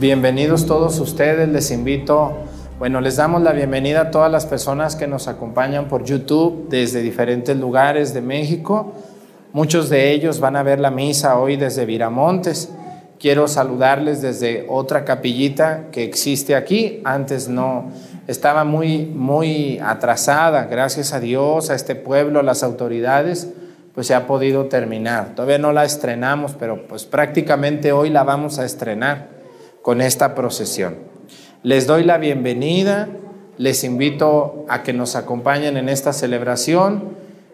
Bienvenidos todos ustedes, les invito, bueno, les damos la bienvenida a todas las personas que nos acompañan por YouTube desde diferentes lugares de México. Muchos de ellos van a ver la misa hoy desde Viramontes. Quiero saludarles desde otra capillita que existe aquí. Antes no estaba muy muy atrasada, gracias a Dios, a este pueblo, a las autoridades, pues se ha podido terminar. Todavía no la estrenamos, pero pues prácticamente hoy la vamos a estrenar con esta procesión. Les doy la bienvenida, les invito a que nos acompañen en esta celebración.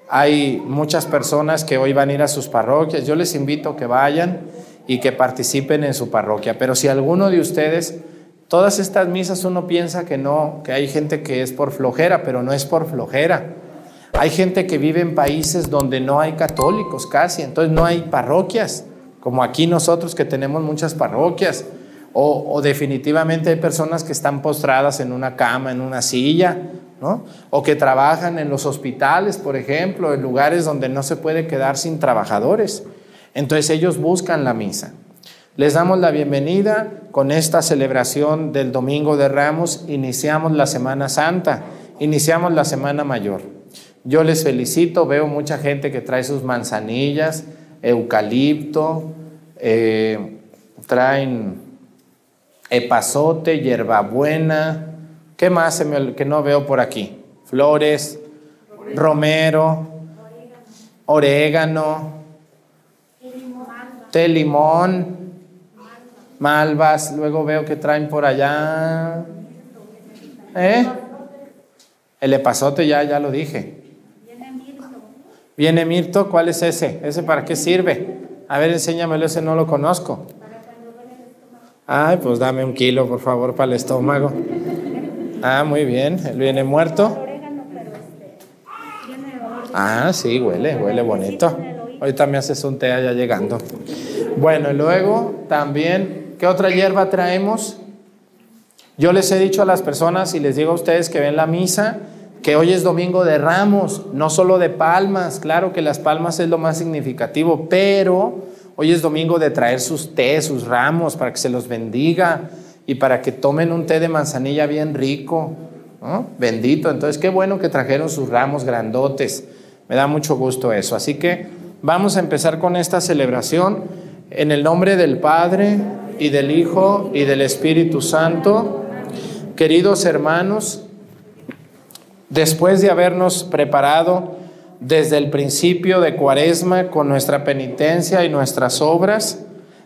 Hay muchas personas que hoy van a ir a sus parroquias. Yo les invito a que vayan y que participen en su parroquia. Pero si alguno de ustedes, todas estas misas uno piensa que no, que hay gente que es por flojera, pero no es por flojera. Hay gente que vive en países donde no hay católicos casi, entonces no hay parroquias, como aquí nosotros que tenemos muchas parroquias. O, definitivamente hay personas que están postradas en una cama, en una silla, ¿no? O que trabajan en los hospitales, por ejemplo, en lugares donde no se puede quedar sin trabajadores. Entonces ellos buscan la misa. Les damos la bienvenida con esta celebración del Domingo de Ramos. Iniciamos la Semana Santa, iniciamos la Semana Mayor. Yo les felicito, veo mucha gente que trae sus manzanillas, eucalipto, eh, traen epazote, hierbabuena, ¿qué más que no veo por aquí? Flores, romero, orégano, té limón, malvas, luego veo que traen por allá. ¿Eh? El epazote ya, ya lo dije. Viene mirto, ¿cuál es ese? ¿Ese para qué sirve? A ver, enséñamelo, ese no lo conozco. Ay, pues dame un kilo, por favor, para el estómago. Ah, muy bien. ¿Él viene muerto? Ah, sí, huele, huele bonito. Ahorita me haces un té allá llegando. Bueno, y luego también, ¿qué otra hierba traemos? Yo les he dicho a las personas y les digo a ustedes que ven la misa, que hoy es domingo de ramos, no solo de palmas. Claro que las palmas es lo más significativo, pero Hoy es domingo de traer sus té, sus ramos, para que se los bendiga y para que tomen un té de manzanilla bien rico, bendito. Entonces, qué bueno que trajeron sus ramos grandotes. Me da mucho gusto eso. Así que vamos a empezar con esta celebración en el nombre del Padre y del Hijo y del Espíritu Santo. Queridos hermanos, después de habernos preparado desde el principio de Cuaresma con nuestra penitencia y nuestras obras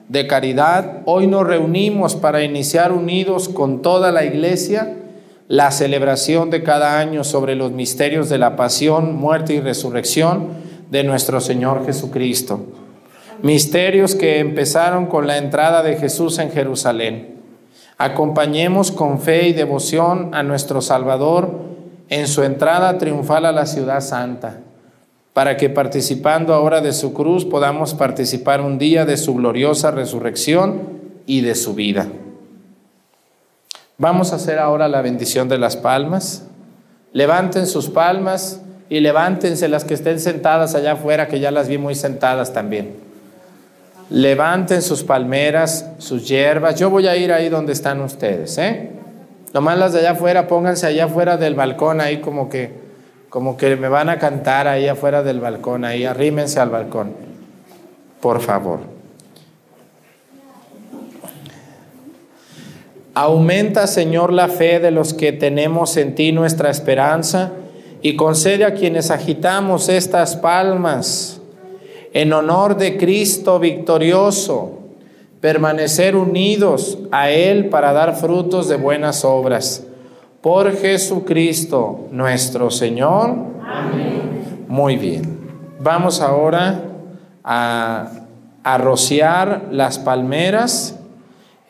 de caridad, hoy nos reunimos para iniciar unidos con toda la iglesia la celebración de cada año sobre los misterios de la pasión, muerte y resurrección de nuestro Señor Jesucristo. Misterios que empezaron con la entrada de Jesús en Jerusalén. Acompañemos con fe y devoción a nuestro Salvador en su entrada triunfal a la ciudad santa para que participando ahora de su cruz podamos participar un día de su gloriosa resurrección y de su vida. Vamos a hacer ahora la bendición de las palmas. Levanten sus palmas y levántense las que estén sentadas allá afuera, que ya las vi muy sentadas también. Levanten sus palmeras, sus hierbas. Yo voy a ir ahí donde están ustedes, ¿eh? Nomás las de allá afuera, pónganse allá afuera del balcón, ahí como que como que me van a cantar ahí afuera del balcón, ahí arrímense al balcón, por favor. Aumenta, Señor, la fe de los que tenemos en ti nuestra esperanza y concede a quienes agitamos estas palmas en honor de Cristo victorioso, permanecer unidos a Él para dar frutos de buenas obras por Jesucristo nuestro Señor. Amén. Muy bien. Vamos ahora a, rociar las palmeras.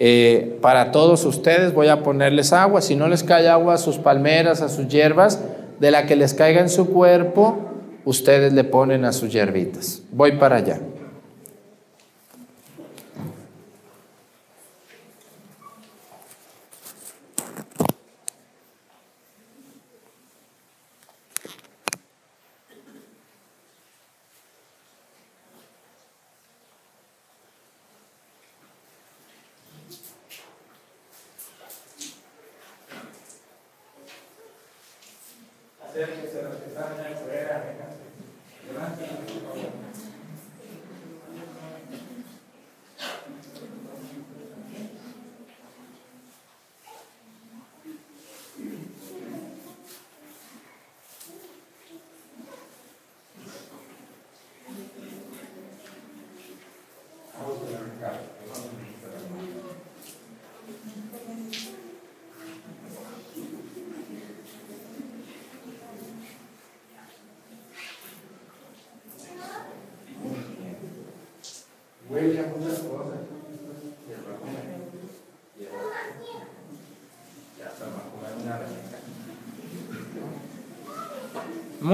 Eh, para todos ustedes voy a ponerles agua. Si no les cae agua a sus palmeras, a sus hierbas, de la que les caiga en su cuerpo, ustedes le ponen a sus hierbitas. Voy para allá.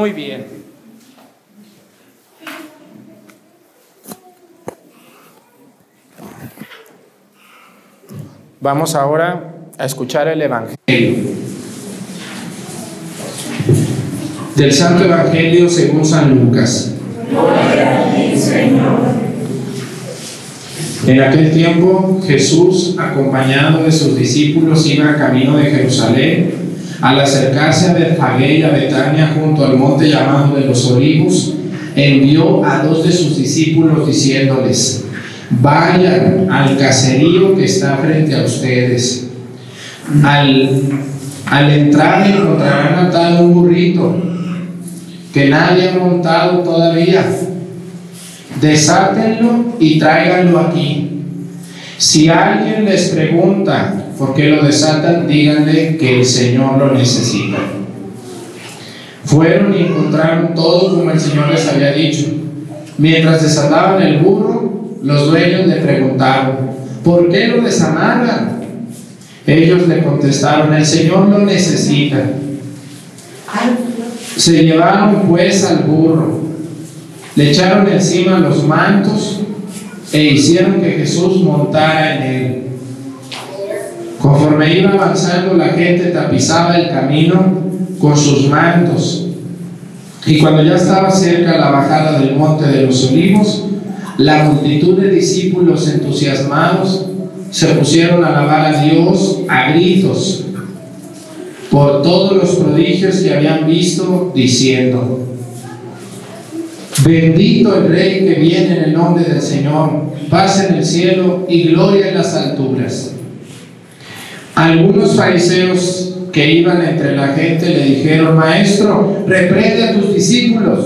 Muy bien. Vamos ahora a escuchar el Evangelio. Del Santo Evangelio según San Lucas. En aquel tiempo Jesús, acompañado de sus discípulos, iba camino de Jerusalén. Al acercarse a Betfagé y a Betania junto al monte llamado de los Olivos, envió a dos de sus discípulos diciéndoles, vayan al caserío que está frente a ustedes. Al, al entrar encontrarán atado un burrito que nadie ha montado todavía. Desátenlo y tráiganlo aquí. Si alguien les pregunta por qué lo desatan, díganle que el Señor lo necesita. Fueron y encontraron todo como el Señor les había dicho. Mientras desataban el burro, los dueños le preguntaron, ¿por qué lo desamarran? Ellos le contestaron, el Señor lo necesita. Se llevaron pues al burro, le echaron encima los mantos e hicieron que Jesús montara en él. Conforme iba avanzando, la gente tapizaba el camino con sus mantos. Y cuando ya estaba cerca la bajada del monte de los olivos, la multitud de discípulos entusiasmados se pusieron a alabar a Dios a gritos por todos los prodigios que habían visto, diciendo, bendito el Rey que viene en el nombre del Señor, paz en el cielo y gloria en las alturas. Algunos fariseos que iban entre la gente le dijeron, Maestro, reprende a tus discípulos.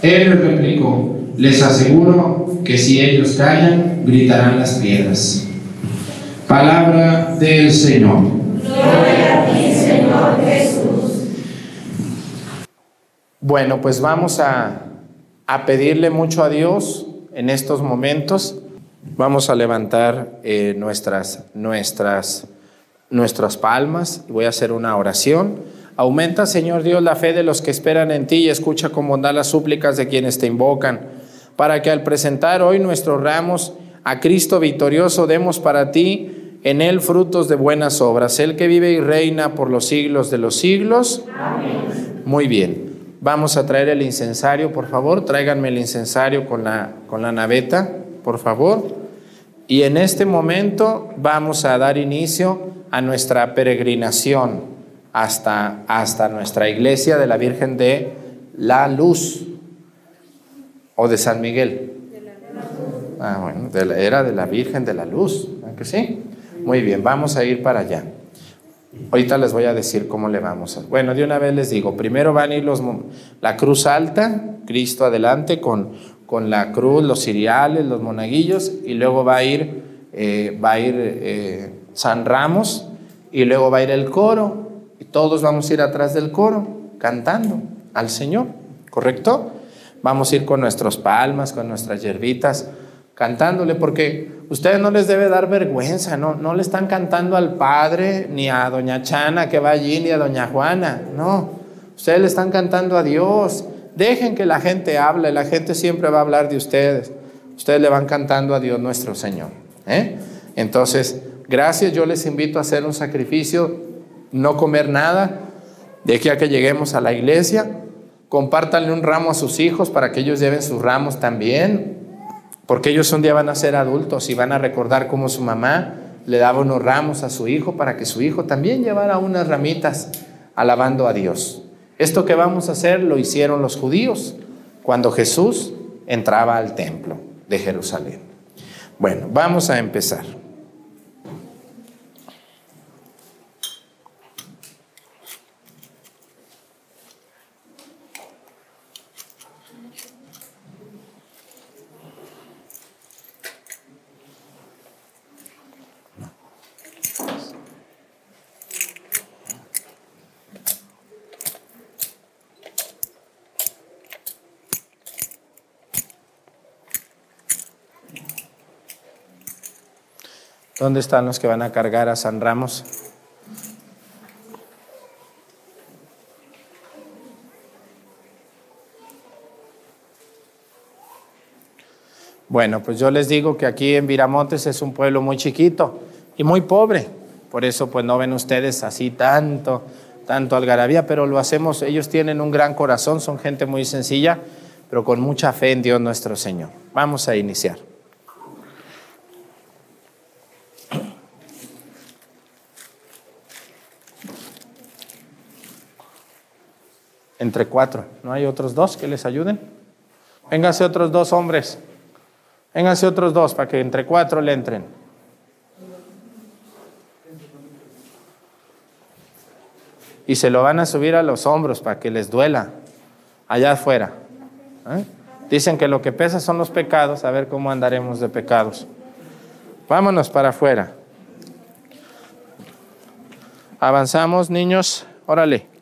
Él les replicó, les aseguro que si ellos callan, gritarán las piedras. Palabra del Señor. Gloria a ti, Señor Jesús. Bueno, pues vamos a, a pedirle mucho a Dios en estos momentos. Vamos a levantar eh, nuestras, nuestras, nuestras palmas y voy a hacer una oración. Aumenta, Señor Dios, la fe de los que esperan en ti y escucha con bondad las súplicas de quienes te invocan, para que al presentar hoy nuestros ramos a Cristo victorioso demos para ti en él frutos de buenas obras, el que vive y reina por los siglos de los siglos. Amén. Muy bien. Vamos a traer el incensario, por favor. Tráiganme el incensario con la, con la naveta, por favor. Y en este momento vamos a dar inicio a nuestra peregrinación hasta, hasta nuestra iglesia de la Virgen de la Luz o de San Miguel. Ah, bueno, de la- era de la Virgen de la Luz, ¿verdad que sí? Muy bien, vamos a ir para allá. Ahorita les voy a decir cómo le vamos a. Bueno, de una vez les digo, primero van a ir los, la cruz alta, Cristo adelante con, con la cruz, los ciriales, los monaguillos, y luego va a ir, eh, va a ir eh, San Ramos, y luego va a ir el coro, y todos vamos a ir atrás del coro, cantando al Señor, ¿correcto? Vamos a ir con nuestras palmas, con nuestras hierbitas, cantándole, porque ustedes no les debe dar vergüenza, no, no le están cantando al Padre, ni a Doña Chana que va allí, ni a Doña Juana, no, ustedes le están cantando a Dios. Dejen que la gente hable, la gente siempre va a hablar de ustedes. Ustedes le van cantando a Dios nuestro Señor. ¿eh? Entonces, gracias, yo les invito a hacer un sacrificio, no comer nada, de aquí a que lleguemos a la iglesia. Compártanle un ramo a sus hijos para que ellos lleven sus ramos también, porque ellos un día van a ser adultos y van a recordar cómo su mamá le daba unos ramos a su hijo para que su hijo también llevara unas ramitas alabando a Dios. Esto que vamos a hacer lo hicieron los judíos cuando Jesús entraba al templo de Jerusalén. Bueno, vamos a empezar. ¿Dónde están los que van a cargar a San Ramos? Bueno, pues yo les digo que aquí en Viramontes es un pueblo muy chiquito y muy pobre. Por eso pues no ven ustedes así tanto, tanto algarabía, pero lo hacemos, ellos tienen un gran corazón, son gente muy sencilla, pero con mucha fe en Dios nuestro Señor. Vamos a iniciar. Entre cuatro. ¿No hay otros dos que les ayuden? Vénganse otros dos hombres. Vénganse otros dos para que entre cuatro le entren. Y se lo van a subir a los hombros para que les duela allá afuera. ¿Eh? Dicen que lo que pesa son los pecados, a ver cómo andaremos de pecados. Vámonos para afuera. Avanzamos, niños. Órale.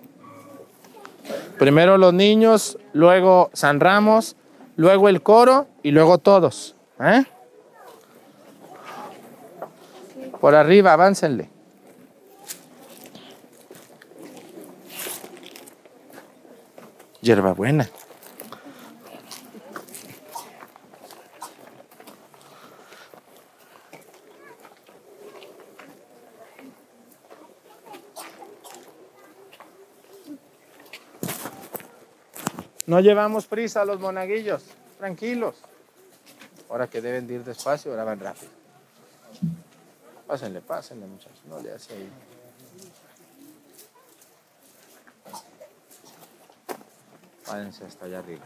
Primero los niños, luego San Ramos, luego el coro y luego todos. ¿eh? Por arriba, aváncenle. Hierbabuena. No llevamos prisa a los monaguillos, tranquilos. Ahora que deben de ir despacio, ahora van rápido. Pásenle, pásenle, muchachos, no le hace ahí. Váyanse hasta allá arriba.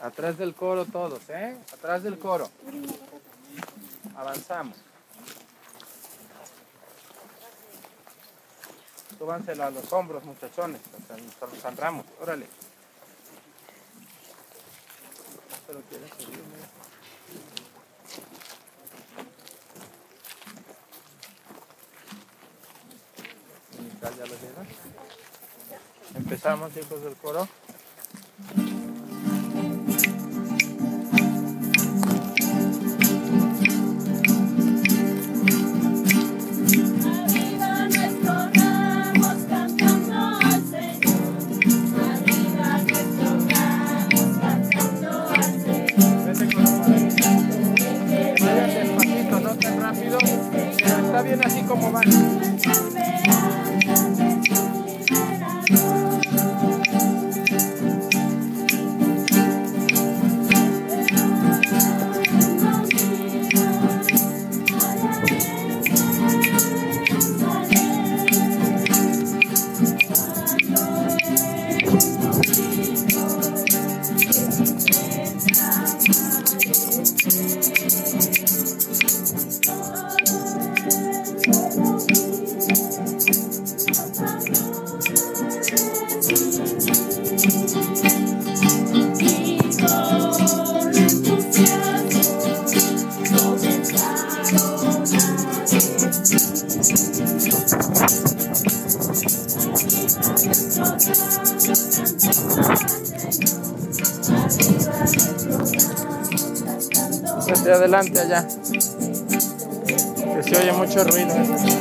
Atrás del coro todos, ¿eh? Atrás del coro. Avanzamos. Súbanselo a los hombros, muchachones. San, San Ramos, órale. Pero quieres. ¿Ya lo? Empezamos, hijos del coro. Adelante allá. Que se oye mucho ruido.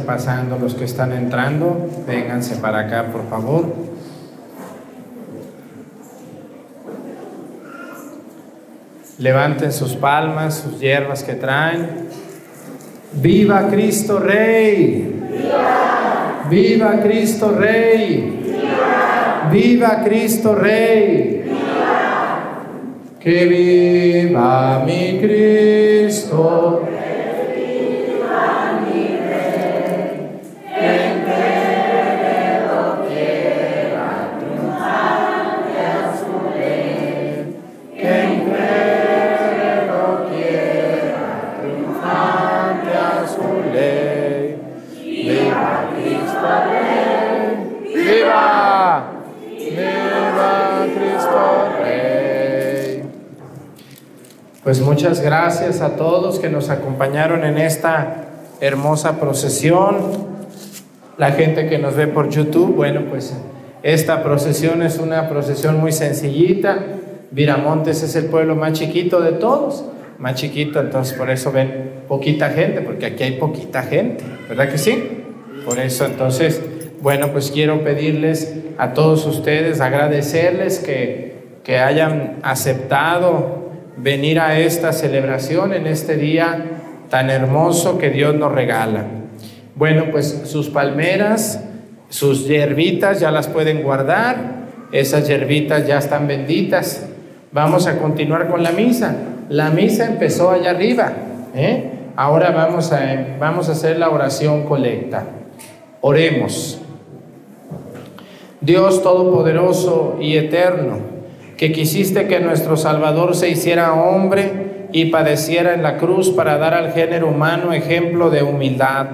Pasando los que están entrando. Vénganse para acá, por favor. Levanten sus palmas, sus hierbas que traen. ¡Viva Cristo Rey! ¡Viva! ¡Viva Cristo Rey! ¡Viva! ¡Viva Cristo Rey! ¡Viva! ¡Que viva mi Cristo! Muchas gracias a todos que nos acompañaron en esta hermosa procesión. La gente que nos ve por YouTube, bueno, pues esta procesión es una procesión muy sencillita. Viramontes es el pueblo más chiquito de todos más chiquito, entonces por eso ven poquita gente, porque aquí hay poquita gente, ¿verdad que sí? Por eso entonces, bueno, pues quiero pedirles a todos ustedes, agradecerles que, que hayan aceptado venir a esta celebración en este día tan hermoso que Dios nos regala. Bueno, pues sus palmeras, sus hierbitas ya las pueden guardar, esas hierbitas ya están benditas. Vamos a continuar con la misa. La misa empezó allá arriba. ¿eh? Ahora vamos a, vamos a hacer la oración colecta. Oremos. Dios Todopoderoso y Eterno, que quisiste que nuestro Salvador se hiciera hombre y padeciera en la cruz para dar al género humano ejemplo de humildad.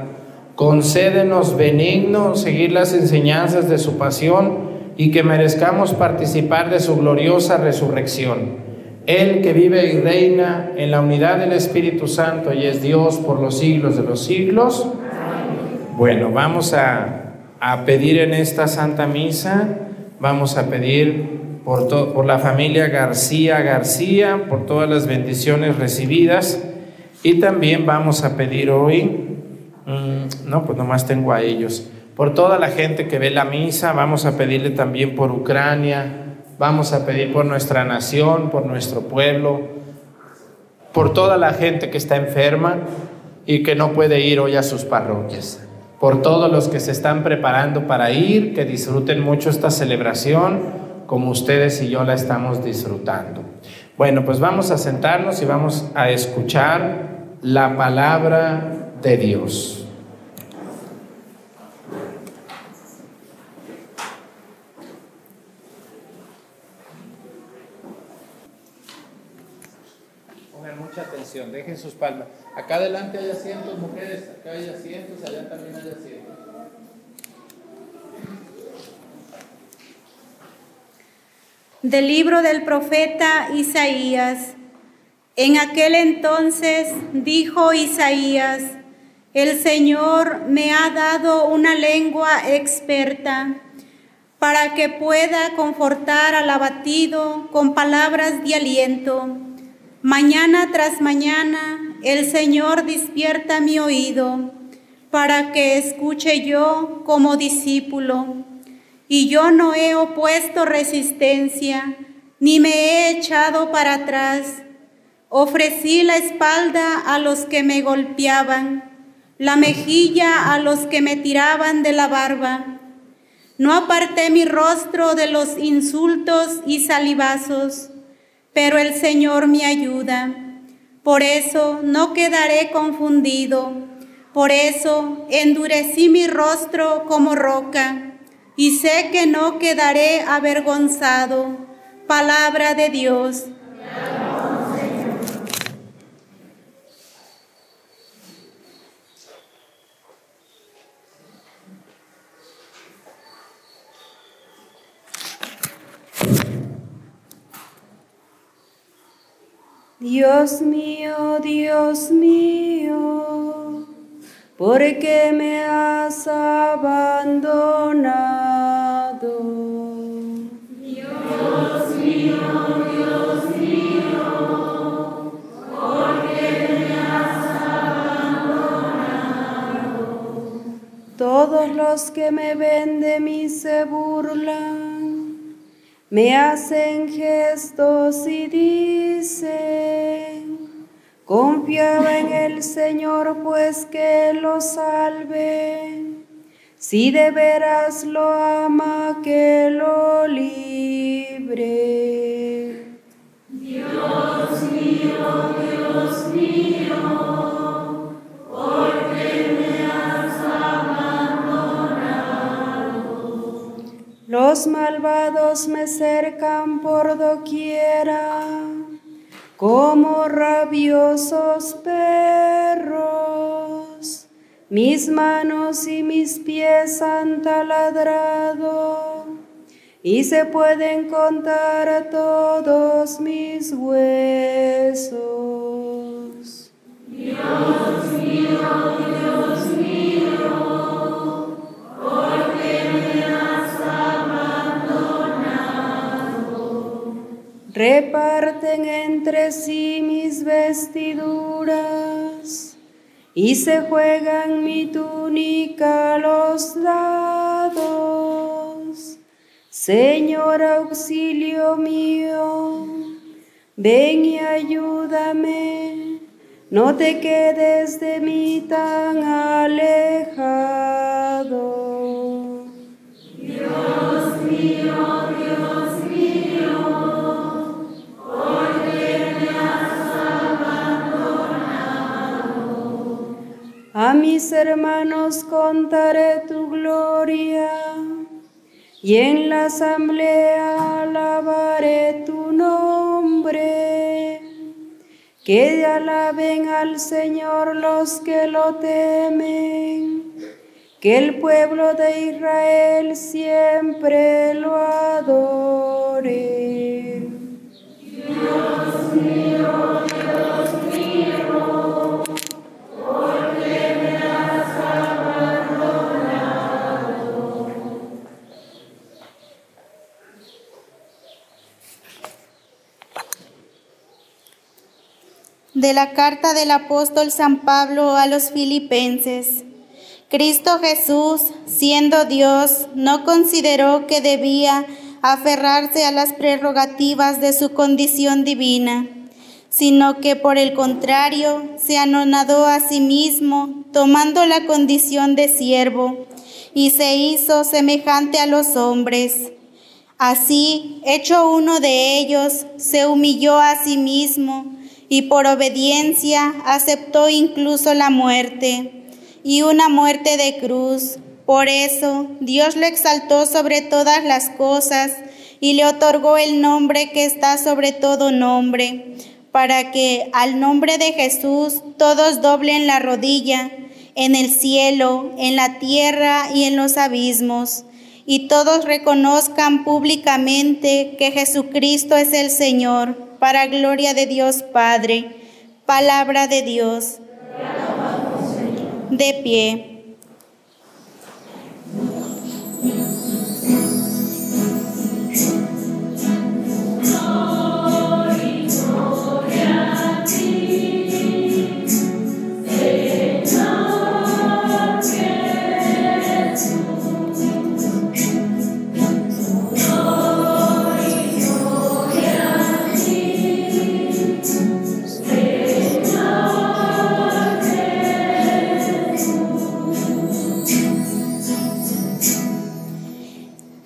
Concédenos benigno seguir las enseñanzas de su pasión y que merezcamos participar de su gloriosa resurrección. Él que vive y reina en la unidad del Espíritu Santo y es Dios por los siglos de los siglos. Bueno, vamos a, a, pedir en esta Santa Misa, vamos a pedir por, por la familia García García, por todas las bendiciones recibidas. Y también vamos a pedir hoy, mm, no, pues nomás tengo a ellos, por toda la gente que ve la misa, vamos a pedirle también por Ucrania, vamos a pedir por nuestra nación, por nuestro pueblo, por toda la gente que está enferma y que no puede ir hoy a sus parroquias. Por todos los que se están preparando para ir, que disfruten mucho esta celebración como ustedes y yo la estamos disfrutando. Bueno, pues vamos a sentarnos y vamos a escuchar la palabra de Dios. Mucha atención, dejen sus palmas. Acá adelante hay asientos, mujeres, acá hay asientos, allá también hay asientos. Del libro del profeta Isaías. En aquel entonces dijo Isaías, el Señor me ha dado una lengua experta para que pueda confortar al abatido con palabras de aliento. Mañana tras mañana el Señor despierta mi oído para que escuche yo como discípulo. Y yo no he opuesto resistencia, ni me he echado para atrás. Ofrecí la espalda a los que me golpeaban, la mejilla a los que me tiraban de la barba. No aparté mi rostro de los insultos y salivazos, pero el Señor me ayuda. Por eso no quedaré confundido, por eso endurecí mi rostro como roca, y sé que no quedaré avergonzado. Palabra de Dios. Dios mío, Dios mío, ¿por qué me has abandonado? Dios mío, Dios mío, ¿por qué me has abandonado? Todos los que me ven de mí se burlan me hacen gestos y dicen, confiaba en el Señor pues que lo salve. Si de veras lo ama, que lo libre. Dios mío, Dios mío, ¿por qué me has abandonado? Los malvados me cercan por doquiera como rabiosos perros. Mis manos y mis pies han taladrado y se pueden contar a todos mis huesos. Dios mío, Dios mío, entre sí mis vestiduras y se juegan mi túnica los lados. Señor auxilio mío, ven y ayúdame, no te quedes de mí tan alejado. Dios mío, A mis hermanos contaré tu gloria y en la asamblea alabaré tu nombre. Que alaben al Señor los que lo temen, que el pueblo de Israel siempre lo adore. Dios mío, de la carta del apóstol San Pablo a los filipenses. Cristo Jesús, siendo Dios, no consideró que debía aferrarse a las prerrogativas de su condición divina, sino que por el contrario se anonadó a sí mismo, tomando la condición de siervo, y se hizo semejante a los hombres. Así, hecho uno de ellos, se humilló a sí mismo, y por obediencia aceptó incluso la muerte y una muerte de cruz. Por eso Dios lo exaltó sobre todas las cosas y le otorgó el nombre que está sobre todo nombre, para que al nombre de Jesús todos doblen la rodilla en el cielo, en la tierra y en los abismos, y todos reconozcan públicamente que Jesucristo es el Señor, para gloria de Dios Padre. Palabra de Dios de pie.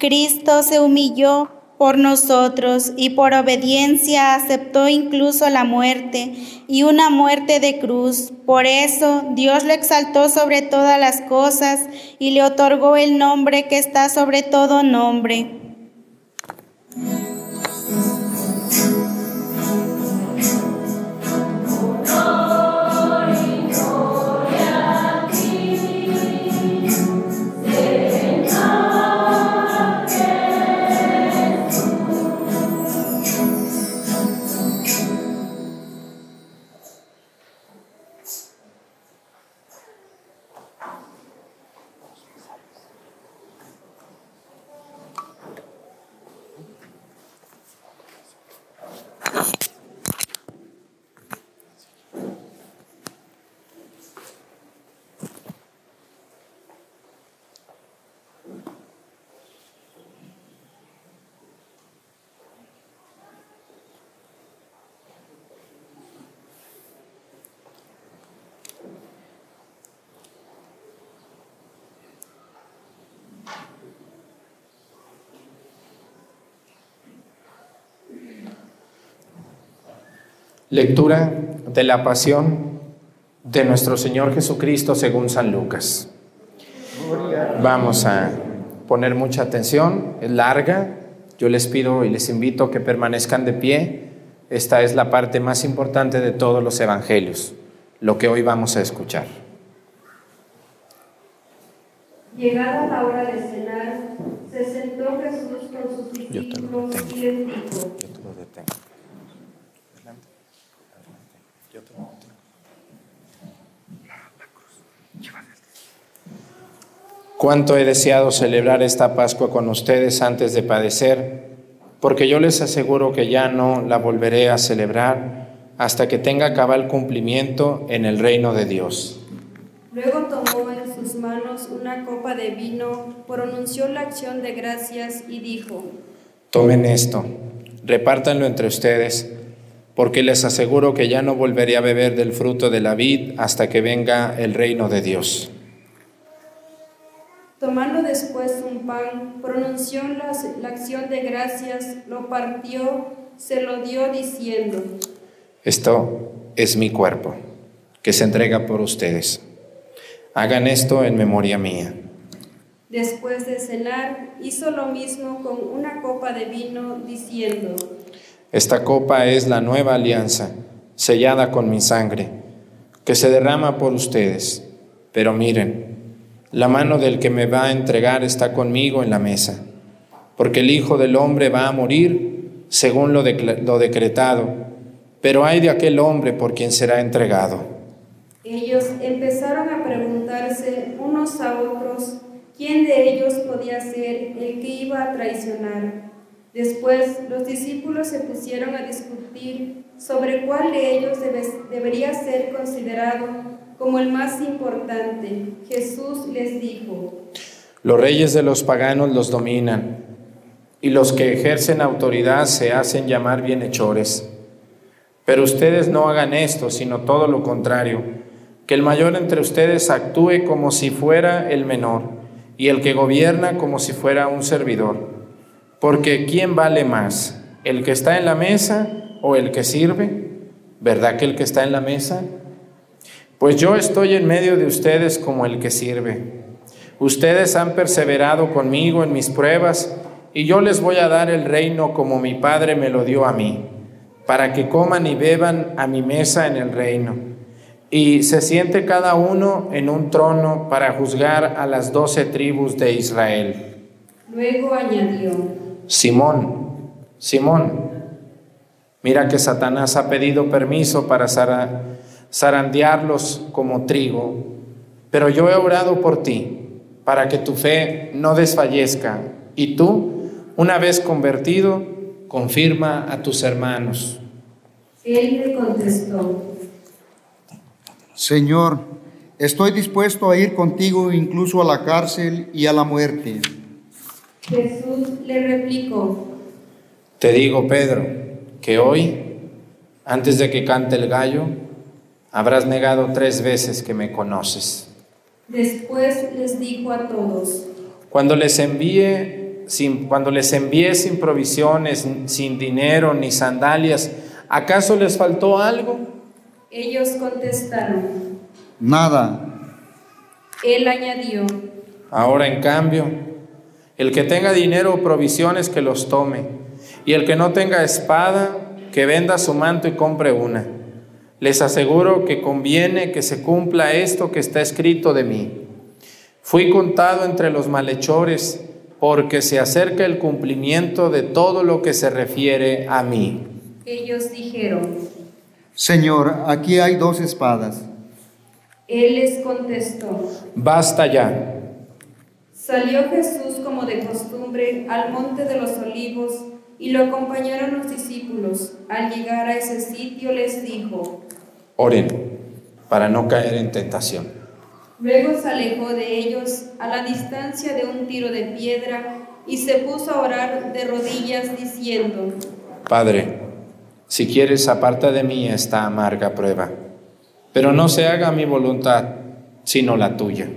Cristo se humilló por nosotros y por obediencia aceptó incluso la muerte y una muerte de cruz. Por eso Dios lo exaltó sobre todas las cosas y le otorgó el nombre que está sobre todo nombre Lectura de la pasión de nuestro Señor Jesucristo según San Lucas. Vamos a poner mucha atención, es larga, yo les pido y les invito que permanezcan de pie. Esta es la parte más importante de todos los evangelios, lo que hoy vamos a escuchar. Llegada la hora de cenar, se sentó Jesús con sus discípulos y les dijo, Cuánto he deseado celebrar esta Pascua con ustedes antes de padecer, porque yo les aseguro que ya no la volveré a celebrar hasta que tenga cabal cumplimiento en el reino de Dios. Luego tomó en sus manos una copa de vino, pronunció la acción de gracias y dijo, Tomen esto, repártanlo entre ustedes, porque les aseguro que ya no volveré a beber del fruto de la vid hasta que venga el reino de Dios. Tomando después un pan, pronunció la, acción de gracias, lo partió, se lo dio diciendo, Esto es mi cuerpo, que se entrega por ustedes. Hagan esto en memoria mía. Después de cenar, hizo lo mismo con una copa de vino, diciendo, Esta copa es la nueva alianza, sellada con mi sangre, que se derrama por ustedes. Pero miren, la mano del que me va a entregar está conmigo en la mesa, porque el Hijo del Hombre va a morir según lo, decretado, pero hay de aquel hombre por quien será entregado. Ellos empezaron a preguntarse unos a otros quién de ellos podía ser el que iba a traicionar. Después los discípulos se pusieron a discutir sobre cuál de ellos debería ser considerado como el más importante. Jesús les dijo, Los reyes de los paganos los dominan, y los que ejercen autoridad se hacen llamar bienhechores. Pero ustedes no hagan esto, sino todo lo contrario, que el mayor entre ustedes actúe como si fuera el menor, y el que gobierna como si fuera un servidor. Porque ¿quién vale más? ¿El que está en la mesa o el que sirve? ¿Verdad que el que está en la mesa? Pues yo estoy en medio de ustedes como el que sirve. Ustedes han perseverado conmigo en mis pruebas y yo les voy a dar el reino como mi Padre me lo dio a mí, para que coman y beban a mi mesa en el reino. Y se siente cada uno en un trono para juzgar a las doce tribus de Israel. Luego añadió, Simón, Simón, Mira que Satanás ha pedido permiso para zarandearlos como trigo, pero yo he orado por ti, para que tu fe no desfallezca, y tú, una vez convertido, confirma a tus hermanos. Él le contestó, Señor, estoy dispuesto a ir contigo incluso a la cárcel y a la muerte. Jesús le replicó, Te digo, Pedro, que hoy, antes de que cante el gallo, habrás negado tres veces que me conoces. Después les dijo a todos, Cuando les envíe sin, cuando les envié sin provisiones, sin dinero ni sandalias, ¿acaso les faltó algo? ellos contestaron. Nada. Él añadió, Ahora en cambio, el que tenga dinero o provisiones que los tome y el que no tenga espada, que venda su manto y compre una. Les aseguro que conviene que se cumpla esto que está escrito de mí. Fui contado entre los malhechores porque se acerca el cumplimiento de todo lo que se refiere a mí. Ellos dijeron, Señor, aquí hay dos espadas. Él les contestó, Basta ya. Salió Jesús como de costumbre al monte de los olivos y lo acompañaron los discípulos. Al llegar a ese sitio les dijo, Oren para no caer en tentación. Luego se alejó de ellos a la distancia de un tiro de piedra y se puso a orar de rodillas diciendo, Padre, si quieres aparta de mí esta amarga prueba, pero no se haga mi voluntad, sino la tuya.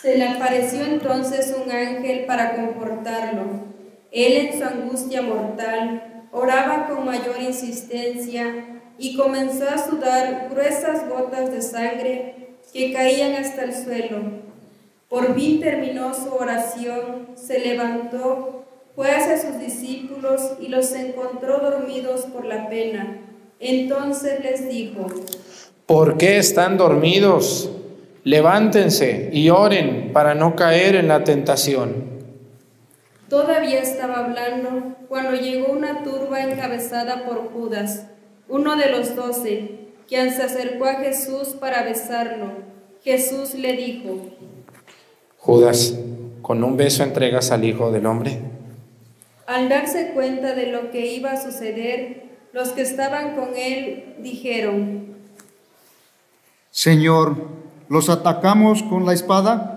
Se le apareció entonces un ángel para confortarlo. Él en su angustia mortal oraba con mayor insistencia y comenzó a sudar gruesas gotas de sangre que caían hasta el suelo. Por fin terminó su oración, se levantó, fue hacia sus discípulos y los encontró dormidos por la pena. Entonces les dijo, ¿Por qué están dormidos? Levántense y oren para no caer en la tentación. Todavía estaba hablando cuando llegó una turba encabezada por Judas, uno de los doce, quien se acercó a Jesús para besarlo. Jesús le dijo, Judas, ¿con un beso entregas al Hijo del Hombre? Al darse cuenta de lo que iba a suceder, los que estaban con él dijeron, Señor, ¿los atacamos con la espada?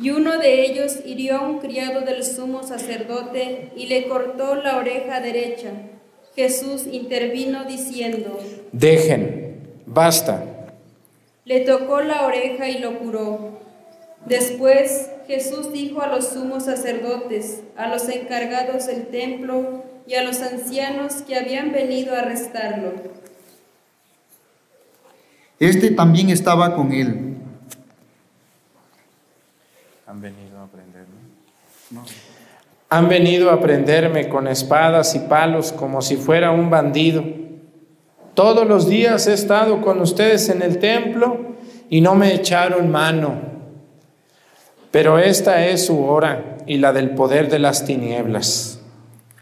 Y uno de ellos hirió a un criado del sumo sacerdote y le cortó la oreja derecha. Jesús intervino diciendo, Dejen, basta. Le tocó la oreja y lo curó. Después Jesús dijo a los sumos sacerdotes, a los encargados del templo y a los ancianos que habían venido a arrestarlo. Este también estaba con él. Han venido a aprenderme. Han venido a prenderme con espadas y palos como si fuera un bandido. Todos los días he estado con ustedes en el templo y no me echaron mano. Pero esta es su hora y la del poder de las tinieblas.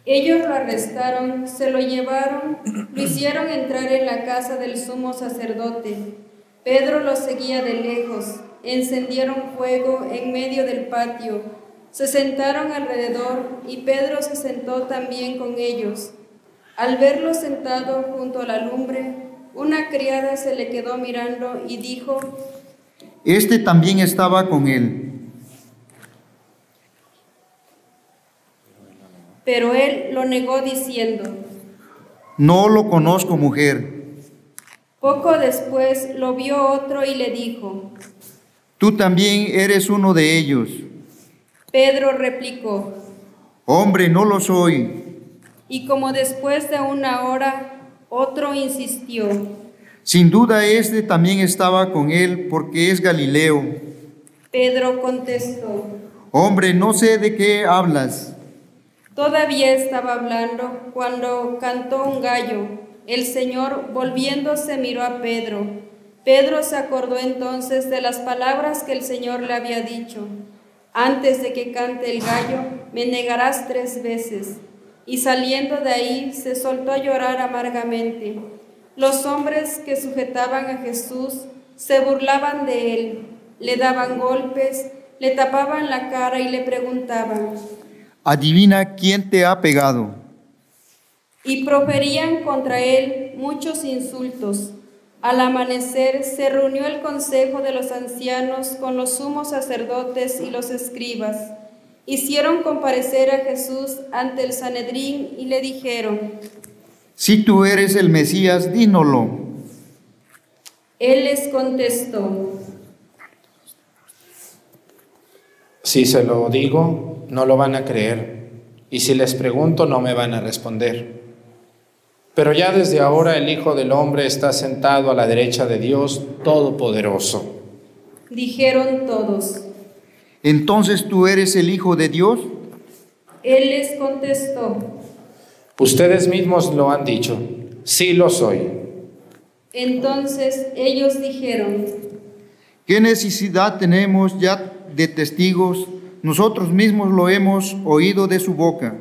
Ellos lo arrestaron, se lo llevaron, lo hicieron entrar en la casa del sumo sacerdote. Pedro lo seguía de lejos encendieron fuego en medio del patio, se sentaron alrededor y Pedro se sentó también con ellos. Al verlo sentado junto a la lumbre, una criada se le quedó mirando y dijo, Este también estaba con él. pero él lo negó diciendo, No lo conozco, mujer. Poco después lo vio otro y le dijo, Tú también eres uno de ellos. Pedro replicó, Hombre, no lo soy. y como después de una hora, otro insistió, Sin duda este también estaba con él porque es Galileo. Pedro contestó, Hombre, no sé de qué hablas. Todavía estaba hablando cuando cantó un gallo. El Señor, volviéndose, miró a Pedro. Pedro se acordó entonces de las palabras que el Señor le había dicho. Antes de que cante el gallo, me negarás tres veces. Y saliendo de ahí, se soltó a llorar amargamente. Los hombres que sujetaban a Jesús se burlaban de él, le daban golpes, le tapaban la cara y le preguntaban, Adivina quién te ha pegado. y proferían contra él muchos insultos. Al amanecer se reunió el consejo de los ancianos con los sumos sacerdotes y los escribas. Hicieron comparecer a Jesús ante el Sanedrín y le dijeron, Si tú eres el Mesías, dínolo. Él les contestó, Si se lo digo, no lo van a creer. Y si les pregunto, no me van a responder. Pero ya desde ahora el Hijo del Hombre está sentado a la derecha de Dios Todopoderoso. dijeron todos. Entonces tú eres el Hijo de Dios. Él les contestó, Ustedes mismos lo han dicho. Sí lo soy. entonces ellos dijeron, ¿Qué necesidad tenemos ya de testigos? Nosotros mismos lo hemos oído de su boca.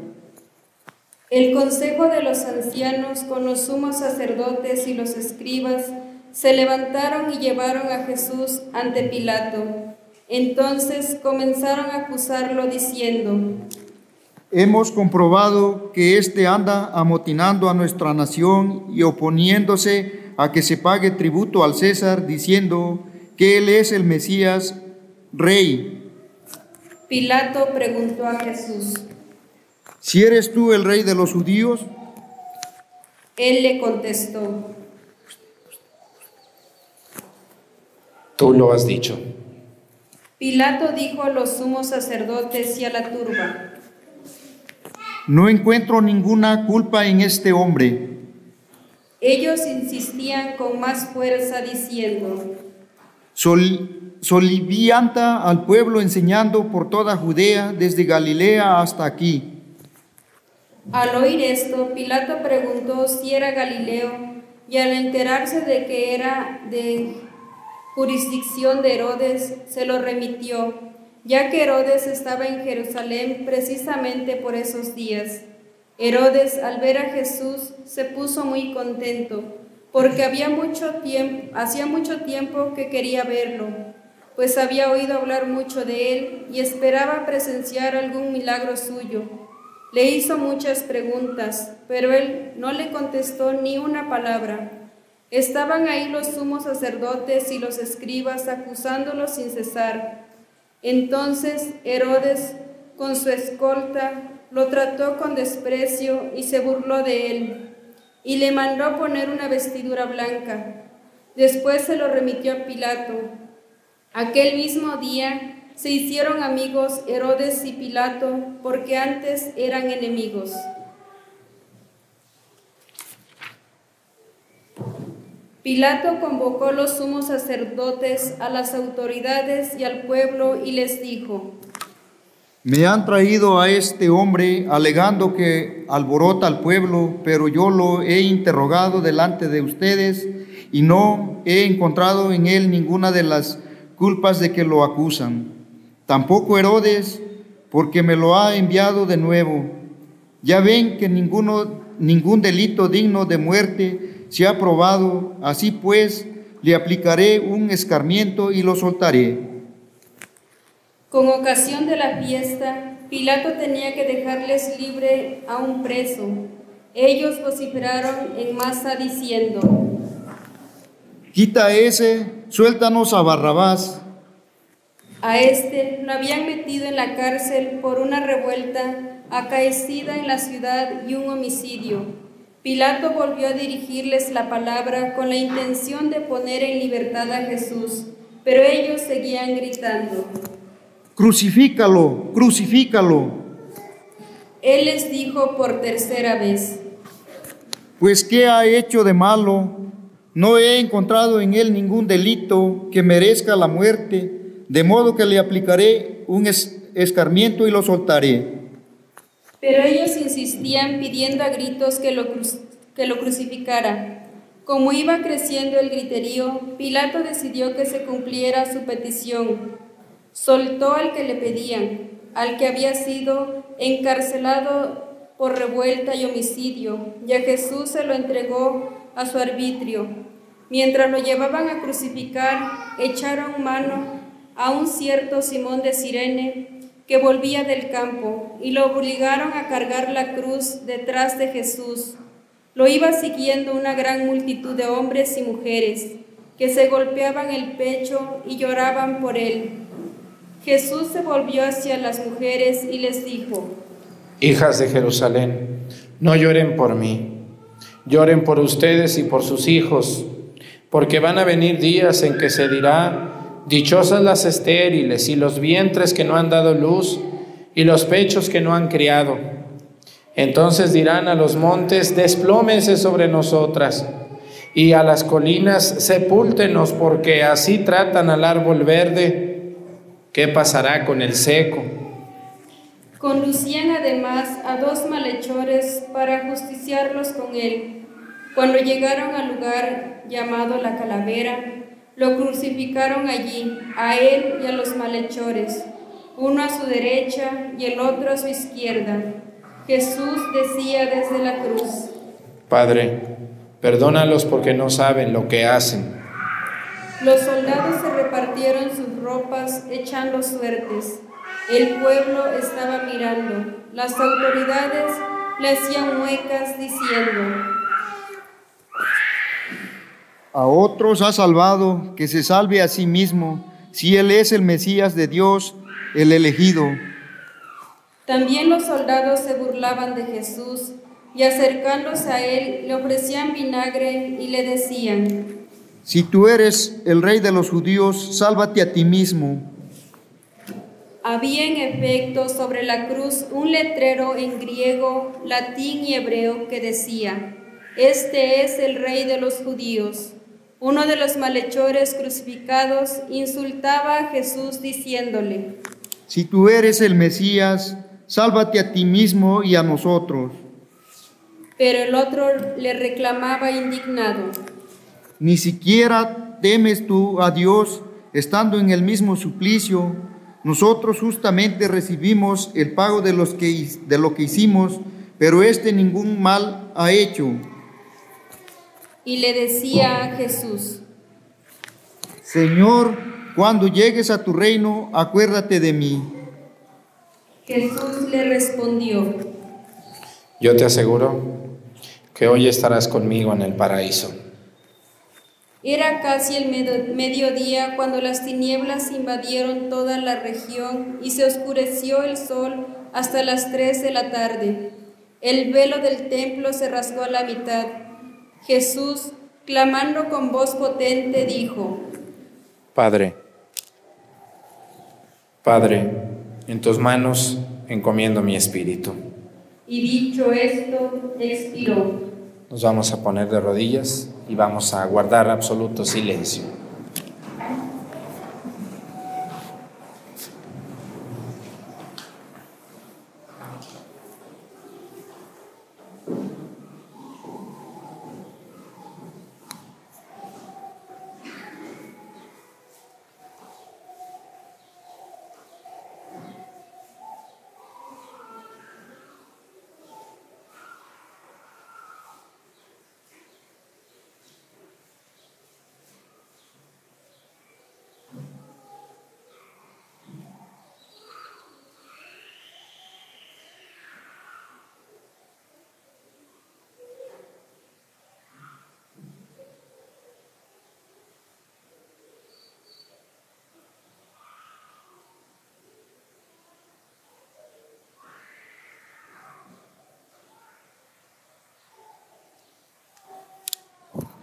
El consejo de los ancianos con los sumos sacerdotes y los escribas se levantaron y llevaron a Jesús ante Pilato. Entonces comenzaron a acusarlo diciendo, Hemos comprobado que éste anda amotinando a nuestra nación y oponiéndose a que se pague tributo al César, diciendo que él es el Mesías, rey. Pilato preguntó a Jesús. Si eres tú el rey de los judíos, Él le contestó, Tú lo has dicho. Pilato dijo a los sumos sacerdotes y a la turba, no encuentro ninguna culpa en este hombre. ellos insistían con más fuerza diciendo, Sol, solivianta al pueblo enseñando por toda Judea, desde Galilea hasta aquí. Al oír esto, Pilato preguntó si era Galileo y al enterarse de que era de jurisdicción de Herodes, se lo remitió, ya que Herodes estaba en Jerusalén precisamente por esos días. Herodes, al ver a Jesús, se puso muy contento, porque había mucho tiempo, hacía mucho tiempo que quería verlo, pues había oído hablar mucho de él y esperaba presenciar algún milagro suyo. Le hizo muchas preguntas, pero él no le contestó ni una palabra. Estaban ahí los sumos sacerdotes y los escribas acusándolo sin cesar. Entonces Herodes, con su escolta, lo trató con desprecio y se burló de él, y le mandó poner una vestidura blanca. Después se lo remitió a Pilato. Aquel mismo día se hicieron amigos Herodes y Pilato porque antes eran enemigos. Pilato convocó los sumos sacerdotes, a las autoridades y al pueblo y les dijo, Me han traído a este hombre alegando que alborota al pueblo, pero yo lo he interrogado delante de ustedes y no he encontrado en él ninguna de las culpas de que lo acusan. Tampoco Herodes, porque me lo ha enviado de nuevo. Ya ven que ninguno, ningún delito digno de muerte se ha probado, así pues le aplicaré un escarmiento y lo soltaré. Con ocasión de la fiesta, Pilato tenía que dejarles libre a un preso. Ellos vociferaron en masa diciendo, Quita ese, suéltanos a Barrabás. A este lo habían metido en la cárcel por una revuelta acaecida en la ciudad y un homicidio. Pilato volvió a dirigirles la palabra con la intención de poner en libertad a Jesús, pero ellos seguían gritando. Crucifícalo, crucifícalo. Él les dijo por tercera vez, Pues ¿qué ha hecho de malo? No he encontrado en él ningún delito que merezca la muerte, de modo que le aplicaré un es- escarmiento y lo soltaré. pero ellos insistían pidiendo a gritos que lo, que lo crucificara. Como iba creciendo el griterío, Pilato decidió que se cumpliera su petición. Soltó al que le pedían, al que había sido encarcelado por revuelta y homicidio, y a Jesús se lo entregó a su arbitrio. Mientras lo llevaban a crucificar, echaron mano a un cierto Simón de Sirene que volvía del campo y lo obligaron a cargar la cruz detrás de Jesús. Lo iba siguiendo una gran multitud de hombres y mujeres que se golpeaban el pecho y lloraban por él. Jesús se volvió hacia las mujeres y les dijo, Hijas de Jerusalén, no lloren por mí, lloren por ustedes y por sus hijos, porque van a venir días en que se dirá, dichosas las estériles y los vientres que no han dado luz y los pechos que no han criado. Entonces dirán a los montes, desplómense sobre nosotras, y a las colinas, sepúltenos, porque así tratan al árbol verde. ¿Qué pasará con el seco? Conducían además a dos malhechores para justiciarlos con él. Cuando llegaron al lugar llamado la calavera, lo crucificaron allí, a él y a los malhechores, uno a su derecha y el otro a su izquierda. Jesús decía desde la cruz, Padre, perdónalos porque no saben lo que hacen. Los soldados se repartieron sus ropas echando suertes. El pueblo estaba mirando. Las autoridades le hacían muecas diciendo, A otros ha salvado, que se salve a sí mismo, si él es el Mesías de Dios, el elegido. También los soldados se burlaban de Jesús y acercándose a él le ofrecían vinagre y le decían, Si tú eres el rey de los judíos, sálvate a ti mismo. había en efecto sobre la cruz un letrero en griego, latín y hebreo que decía, Este es el rey de los judíos. Uno de los malhechores crucificados insultaba a Jesús diciéndole, Si tú eres el Mesías, sálvate a ti mismo y a nosotros. pero el otro le reclamaba indignado, Ni siquiera temes tú a Dios estando en el mismo suplicio. Nosotros justamente recibimos el pago de, los que, de lo que hicimos, pero este ningún mal ha hecho. Y le decía a Jesús, Señor, cuando llegues a tu reino, acuérdate de mí. Jesús le respondió, Yo te aseguro que hoy estarás conmigo en el paraíso. Era casi el medio- mediodía cuando las tinieblas invadieron toda la región y se oscureció el sol hasta las tres de la tarde. El velo del templo se rasgó a la mitad. Jesús, clamando con voz potente, dijo, Padre, Padre, en tus manos encomiendo mi espíritu. y dicho esto, expiró. Nos vamos a poner de rodillas y vamos a guardar absoluto silencio.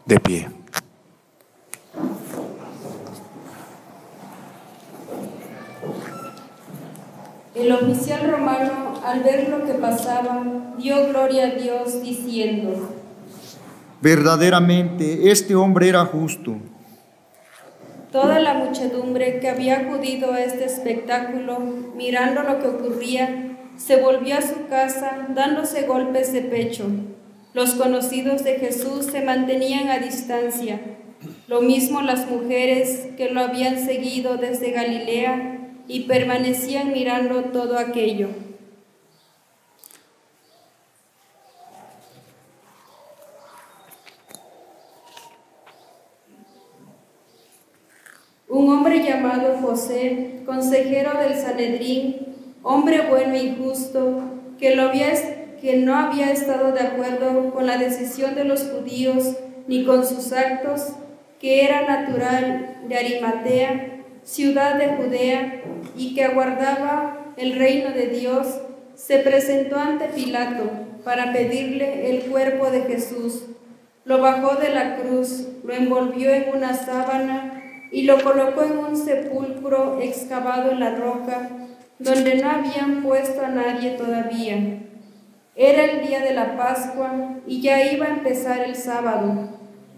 De pie. El oficial romano, al ver lo que pasaba, dio gloria a Dios diciendo, Verdaderamente, este hombre era justo. Toda la muchedumbre que había acudido a este espectáculo, mirando lo que ocurría, se volvió a su casa dándose golpes de pecho. Los conocidos de Jesús se mantenían a distancia, lo mismo las mujeres que lo habían seguido desde Galilea y permanecían mirando todo aquello. Un hombre llamado José, consejero del Sanedrín, hombre bueno y justo, que, lo había, que no había estado de acuerdo con la decisión de los judíos ni con sus actos, que era natural de Arimatea, ciudad de Judea, y que aguardaba el reino de Dios, se presentó ante Pilato para pedirle el cuerpo de Jesús. Lo bajó de la cruz, lo envolvió en una sábana y lo colocó en un sepulcro excavado en la roca, donde no habían puesto a nadie todavía. Era el día de la Pascua y ya iba a empezar el sábado.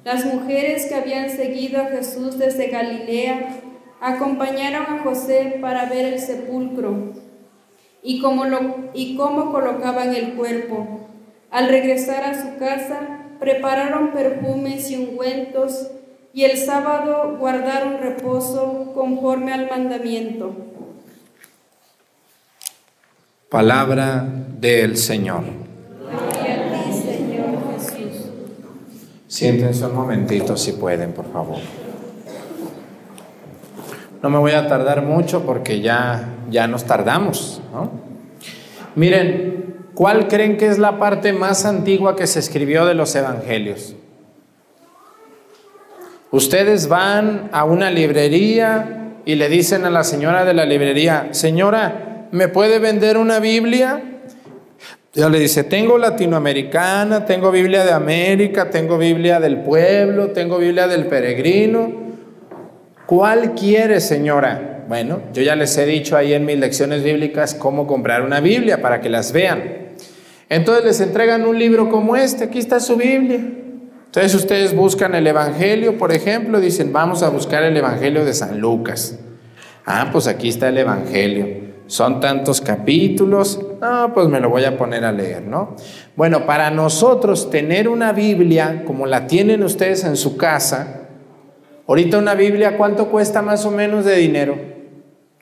Las mujeres que habían seguido a Jesús desde Galilea acompañaron a José para ver el sepulcro y cómo, lo, y cómo colocaban el cuerpo. Al regresar a su casa, prepararon perfumes y ungüentos y el sábado guardaron reposo conforme al mandamiento. Palabra del Señor. Siéntense un momentito si pueden, por favor. No me voy a tardar mucho porque ya, ya nos tardamos. ¿no? Miren, ¿cuál creen que es la parte más antigua que se escribió de los evangelios? Ustedes van a una librería y le dicen a la señora de la librería, señora, ¿me puede vender una Biblia? Ella le dice, tengo latinoamericana, tengo Biblia de América, tengo Biblia del pueblo, tengo Biblia del peregrino. ¿Cuál quiere, señora? Bueno, yo ya les he dicho ahí en mis lecciones bíblicas cómo comprar una Biblia para que las vean. Entonces les entregan un libro como este, aquí está su Biblia. Entonces ustedes buscan el Evangelio, por ejemplo, dicen, vamos a buscar el Evangelio de San Lucas. Ah, pues aquí está el Evangelio. Son tantos capítulos, no, pues me lo voy a poner a leer, ¿no? Bueno, para nosotros tener una Biblia como la tienen ustedes en su casa, ahorita una Biblia, ¿cuánto cuesta más o menos de dinero?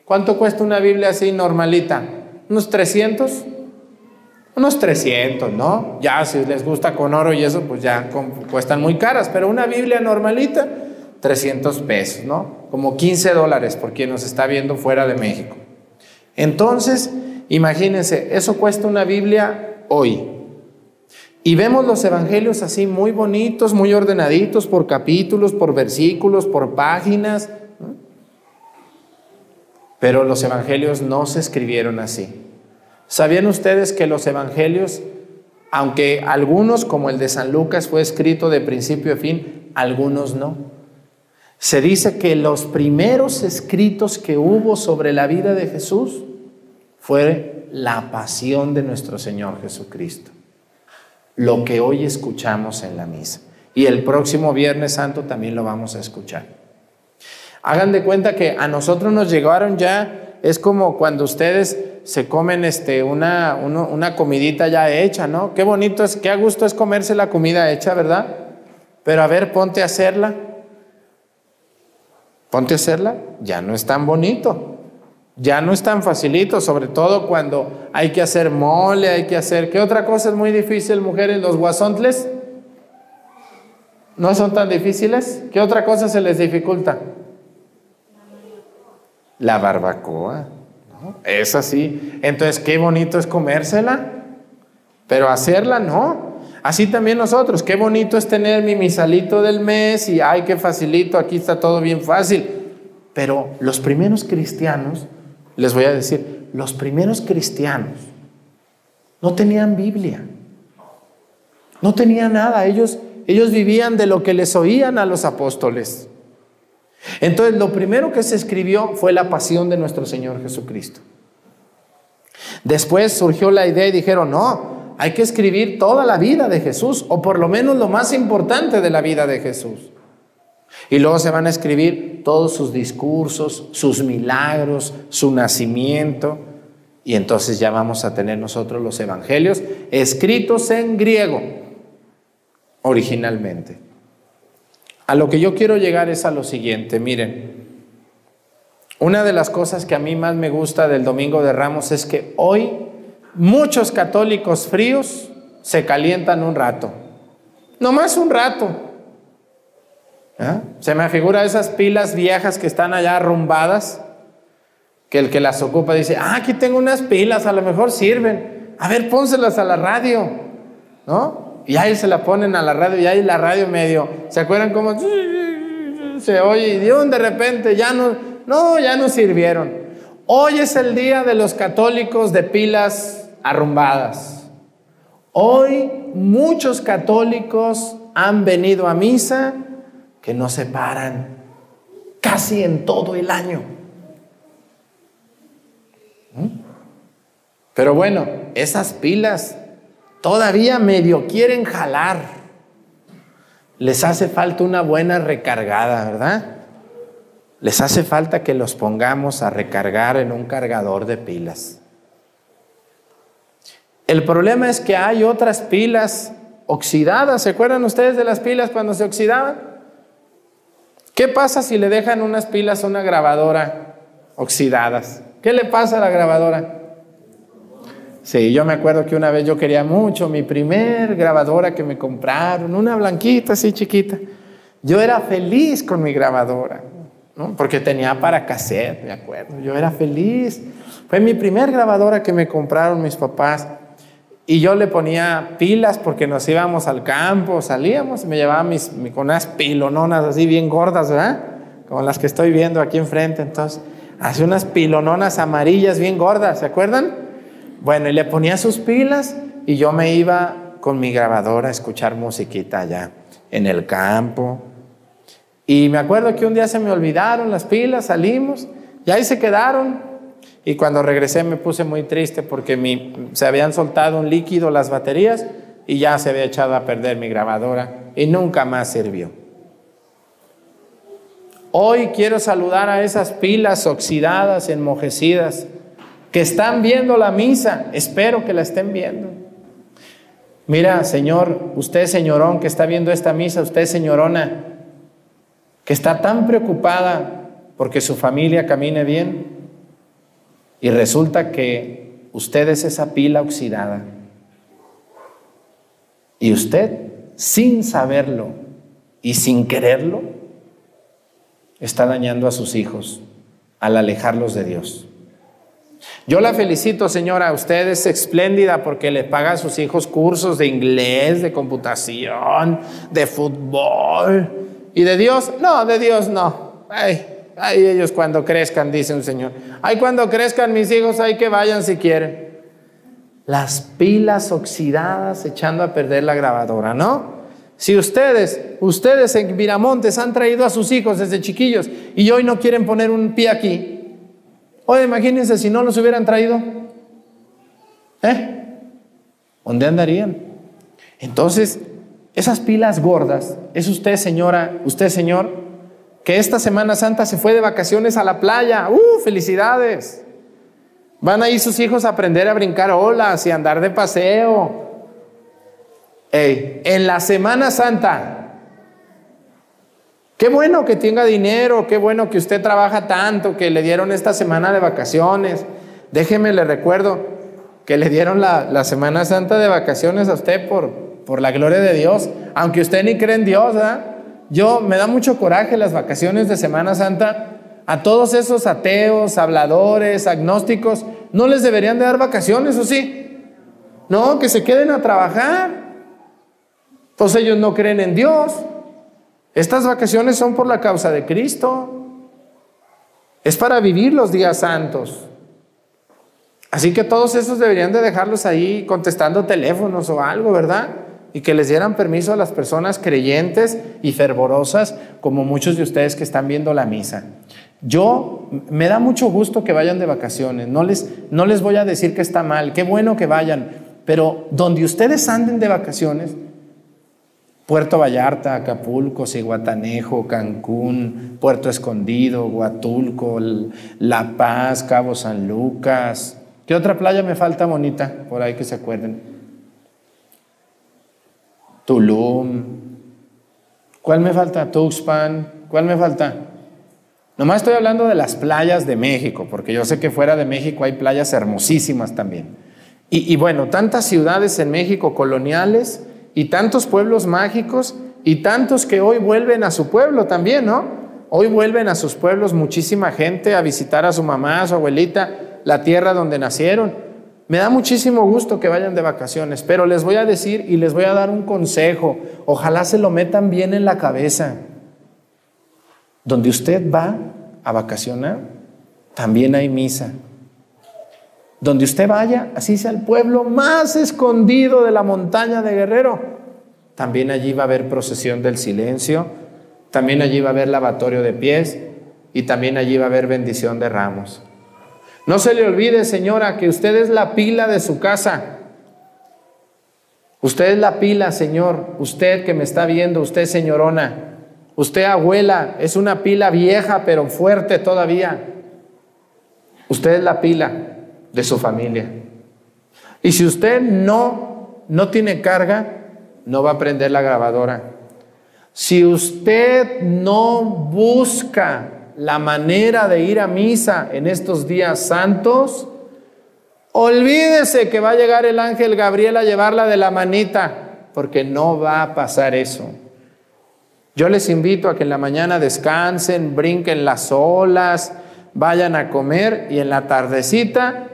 ¿Cuánto cuesta una Biblia así normalita? ¿Unos 300? Unos 300, ¿no? Ya si les gusta con oro y eso, pues ya cuestan muy caras, pero una Biblia normalita, 300 pesos, ¿no? Como 15 dólares por quien nos está viendo fuera de México. Entonces, imagínense, eso cuesta una Biblia hoy. Y vemos los evangelios así muy bonitos, muy ordenaditos por capítulos, por versículos, por páginas. Pero los evangelios no se escribieron así. ¿Sabían ustedes que los evangelios, aunque algunos, como el de San Lucas, fue escrito de principio a fin, algunos no? Se dice que los primeros escritos que hubo sobre la vida de Jesús fue la pasión de nuestro Señor Jesucristo, lo que hoy escuchamos en la misa. Y el próximo Viernes Santo también lo vamos a escuchar. Hagan de cuenta que a nosotros nos llegaron ya, es como cuando ustedes se comen este, una, una, comidita ya hecha, ¿no? Qué bonito es, qué a gusto es comerse la comida hecha, ¿verdad? Pero a ver, ponte a hacerla. Ponte a hacerla, ya no es tan bonito, ya no es tan facilito, sobre todo cuando hay que hacer mole, hay que hacer... ¿Qué otra cosa es muy difícil, mujeres? Los guasontles. ¿No son tan difíciles? ¿Qué otra cosa se les dificulta? La barbacoa. ¿no? Es así. Entonces, qué bonito es comérsela, pero hacerla no. Así también nosotros, qué bonito es tener mi misalito del mes y ay, qué facilito, aquí está todo bien fácil. Pero los primeros cristianos, les voy a decir, los primeros cristianos no tenían Biblia, no tenían nada, ellos Ellos vivían de lo que les oían a los apóstoles. Entonces, lo primero que se escribió fue la pasión de nuestro Señor Jesucristo. Después surgió la idea y dijeron, no, hay que escribir toda la vida de Jesús, o por lo menos lo más importante de la vida de Jesús. Y luego se van a escribir todos sus discursos, sus milagros, su nacimiento. Y entonces ya vamos a tener nosotros los evangelios escritos en griego originalmente. A lo que yo quiero llegar es a lo siguiente, miren, una de las cosas que a mí más me gusta del Domingo de Ramos es que hoy muchos católicos fríos se calientan un rato, no más un rato. ¿Ah? Se me figura esas pilas viejas que están allá arrumbadas, que el que las ocupa dice, ah, aquí tengo unas pilas, a lo mejor sirven, a ver, pónselas a la radio, ¿no? Y ahí se la ponen a la radio y ahí la radio medio, ¿se acuerdan cómo se oye? Y de repente ya no, no, ya no sirvieron. Hoy es el día de los católicos de pilas arrumbadas. Hoy muchos católicos han venido a misa que no se paran casi en todo el año. ¿Mm? Pero bueno, esas pilas todavía medio quieren jalar. Les hace falta una buena recargada, ¿verdad? Les hace falta que los pongamos a recargar en un cargador de pilas. El problema es que hay otras pilas oxidadas. ¿Se acuerdan ustedes de las pilas cuando se oxidaban? ¿Qué pasa si le dejan unas pilas a una grabadora oxidadas? ¿Qué le pasa a la grabadora? Sí, yo me acuerdo que una vez yo quería mucho mi primer grabadora que me compraron, una blanquita así chiquita. Yo era feliz con mi grabadora, ¿no? porque tenía para cassette, me acuerdo. Yo era feliz. Fue mi primer grabadora que me compraron mis papás. Y yo le ponía pilas porque nos íbamos al campo, salíamos y me llevaba mis, con unas pilononas así bien gordas, ¿verdad? Como las que estoy viendo aquí enfrente. Entonces, hace unas pilononas amarillas bien gordas, ¿se acuerdan? Bueno, y le ponía sus pilas y yo me iba con mi grabadora a escuchar musiquita allá en el campo. Y me acuerdo que un día se me olvidaron las pilas, salimos y ahí se quedaron. Y cuando regresé me puse muy triste porque se habían soltado un líquido las baterías y ya se había echado a perder mi grabadora y nunca más sirvió. Hoy quiero saludar a esas pilas oxidadas, enmojecidas, que están viendo la misa, espero que la estén viendo. Mira, Señor, usted señorón que está viendo esta misa, usted señorona, que está tan preocupada porque su familia camine bien y resulta que usted es esa pila oxidada y usted, sin saberlo y sin quererlo, está dañando a sus hijos al alejarlos de Dios. Yo la felicito, señora, usted es espléndida porque le paga a sus hijos cursos de inglés, de computación, de fútbol. ¿Y de Dios? No, de Dios no. Ay, ay, ellos cuando crezcan, dice un señor. Ay, cuando crezcan mis hijos, hay que vayan si quieren. Las pilas oxidadas echando a perder la grabadora, ¿no? Si ustedes, ustedes en Viramontes han traído a sus hijos desde chiquillos y hoy no quieren poner un pie aquí, Oye, imagínense si no los hubieran traído. ¿Eh? ¿Dónde andarían? Entonces, esas pilas gordas, es usted, señora, usted, señor, que esta Semana Santa se fue de vacaciones a la playa. ¡Uh, felicidades! Van ahí sus hijos a aprender a brincar olas y andar de paseo. Ey, en la Semana Santa, Qué bueno que tenga dinero, qué bueno que usted trabaja tanto, que le dieron esta semana de vacaciones. Déjeme, le recuerdo que le dieron la, Semana Santa de vacaciones a usted por, por la gloria de Dios, aunque usted ni cree en Dios. Yo me da mucho coraje las vacaciones de Semana Santa. A todos esos ateos, habladores, agnósticos, no les deberían de dar vacaciones, ¿o sí? No, que se queden a trabajar. Pues ellos no creen en Dios. Estas vacaciones son por la causa de Cristo. Es para vivir los días santos. Así que todos esos deberían de dejarlos ahí contestando teléfonos o algo, ¿verdad? Y que les dieran permiso a las personas creyentes y fervorosas como muchos de ustedes que están viendo la misa. Yo me da mucho gusto que vayan de vacaciones, no les, no les voy a decir que está mal, qué bueno que vayan, pero donde ustedes anden de vacaciones, Puerto Vallarta, Acapulco, Ciguatanejo, Cancún, Puerto Escondido, Huatulco, La Paz, Cabo San Lucas. ¿Qué otra playa me falta bonita? Por ahí que se acuerden. Tulum. ¿Cuál me falta? Tuxpan. ¿Cuál me falta? Nomás estoy hablando de las playas de México, porque yo sé que fuera de México hay playas hermosísimas también. Y, y bueno, tantas ciudades en México coloniales y tantos pueblos mágicos y tantos que hoy vuelven a su pueblo también, ¿no? Hoy vuelven a sus pueblos muchísima gente a visitar a su mamá, a su abuelita, la tierra donde nacieron. Me da muchísimo gusto que vayan de vacaciones, pero les voy a decir y les voy a dar un consejo. Ojalá se lo metan bien en la cabeza. Donde usted va a vacacionar, también hay misa. Donde usted vaya, así sea el pueblo más escondido de la montaña de Guerrero, también allí va a haber procesión del silencio, también allí va a haber lavatorio de pies y también allí va a haber bendición de ramos. No se le olvide, señora, que usted es la pila de su casa. Usted es la pila, señor. Usted que me está viendo, usted señorona. Usted abuela, es una pila vieja pero fuerte todavía. Usted es la pila de su familia. Y si usted no, no tiene carga, no va a prender la grabadora. Si usted no busca la manera de ir a misa en estos días santos, olvídese que va a llegar el ángel Gabriel a llevarla de la manita, porque no va a pasar eso. Yo les invito a que en la mañana descansen, brinquen las olas, vayan a comer y en la tardecita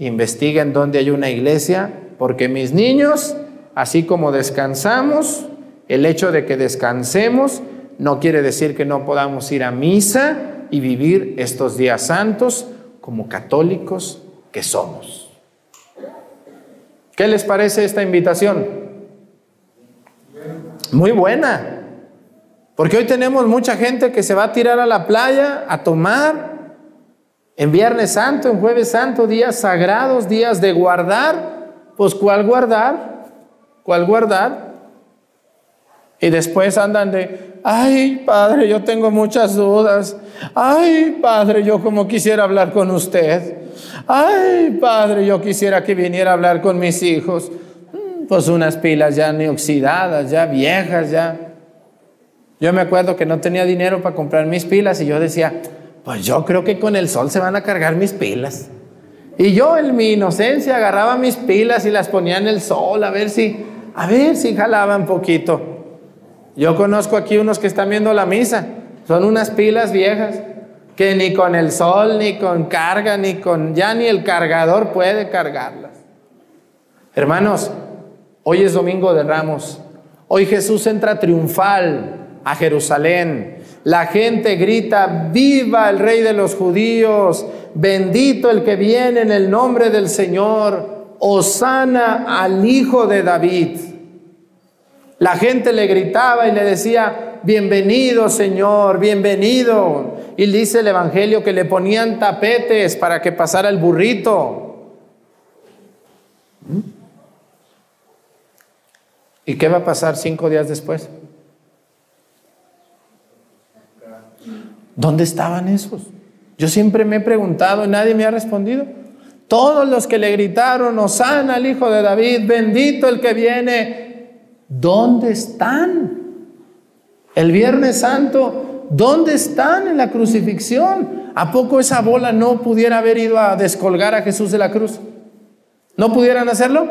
investiguen dónde hay una iglesia, porque mis niños, así como descansamos, el hecho de que descansemos no quiere decir que no podamos ir a misa y vivir estos días santos como católicos que somos. ¿Qué les parece esta invitación? Muy buena. Porque hoy tenemos mucha gente que se va a tirar a la playa a tomar, en Viernes Santo, en Jueves Santo, días sagrados, días de guardar, pues ¿cuál guardar? ¿Cuál guardar? Y después andan de, ay Padre, yo tengo muchas dudas. Ay Padre, yo como quisiera hablar con usted. Ay Padre, yo quisiera que viniera a hablar con mis hijos. Mm, pues unas pilas ya ni oxidadas, ya viejas, ya. Yo me acuerdo que no tenía dinero para comprar mis pilas y yo decía, pues yo creo que con el sol se van a cargar mis pilas. Y yo en mi inocencia agarraba mis pilas y las ponía en el sol a ver si, a ver si jalaban poquito. Yo conozco aquí unos que están viendo la misa. Son unas pilas viejas que ni con el sol, ni con carga, ni con, ya ni el cargador puede cargarlas. Hermanos, hoy es domingo de ramos. Hoy Jesús entra triunfal a Jerusalén. La gente grita, viva el rey de los judíos, bendito el que viene en el nombre del Señor, osana al hijo de David. La gente le gritaba y le decía, bienvenido Señor, bienvenido. Y dice el Evangelio que le ponían tapetes para que pasara el burrito. ¿Y qué va a pasar cinco días después? ¿Dónde estaban esos? Yo siempre me he preguntado y nadie me ha respondido. Todos los que le gritaron, Osana al hijo de David, bendito el que viene, ¿dónde están? El Viernes Santo, ¿dónde están en la crucifixión? ¿A poco esa bola no pudiera haber ido a descolgar a Jesús de la cruz? ¿No pudieran hacerlo?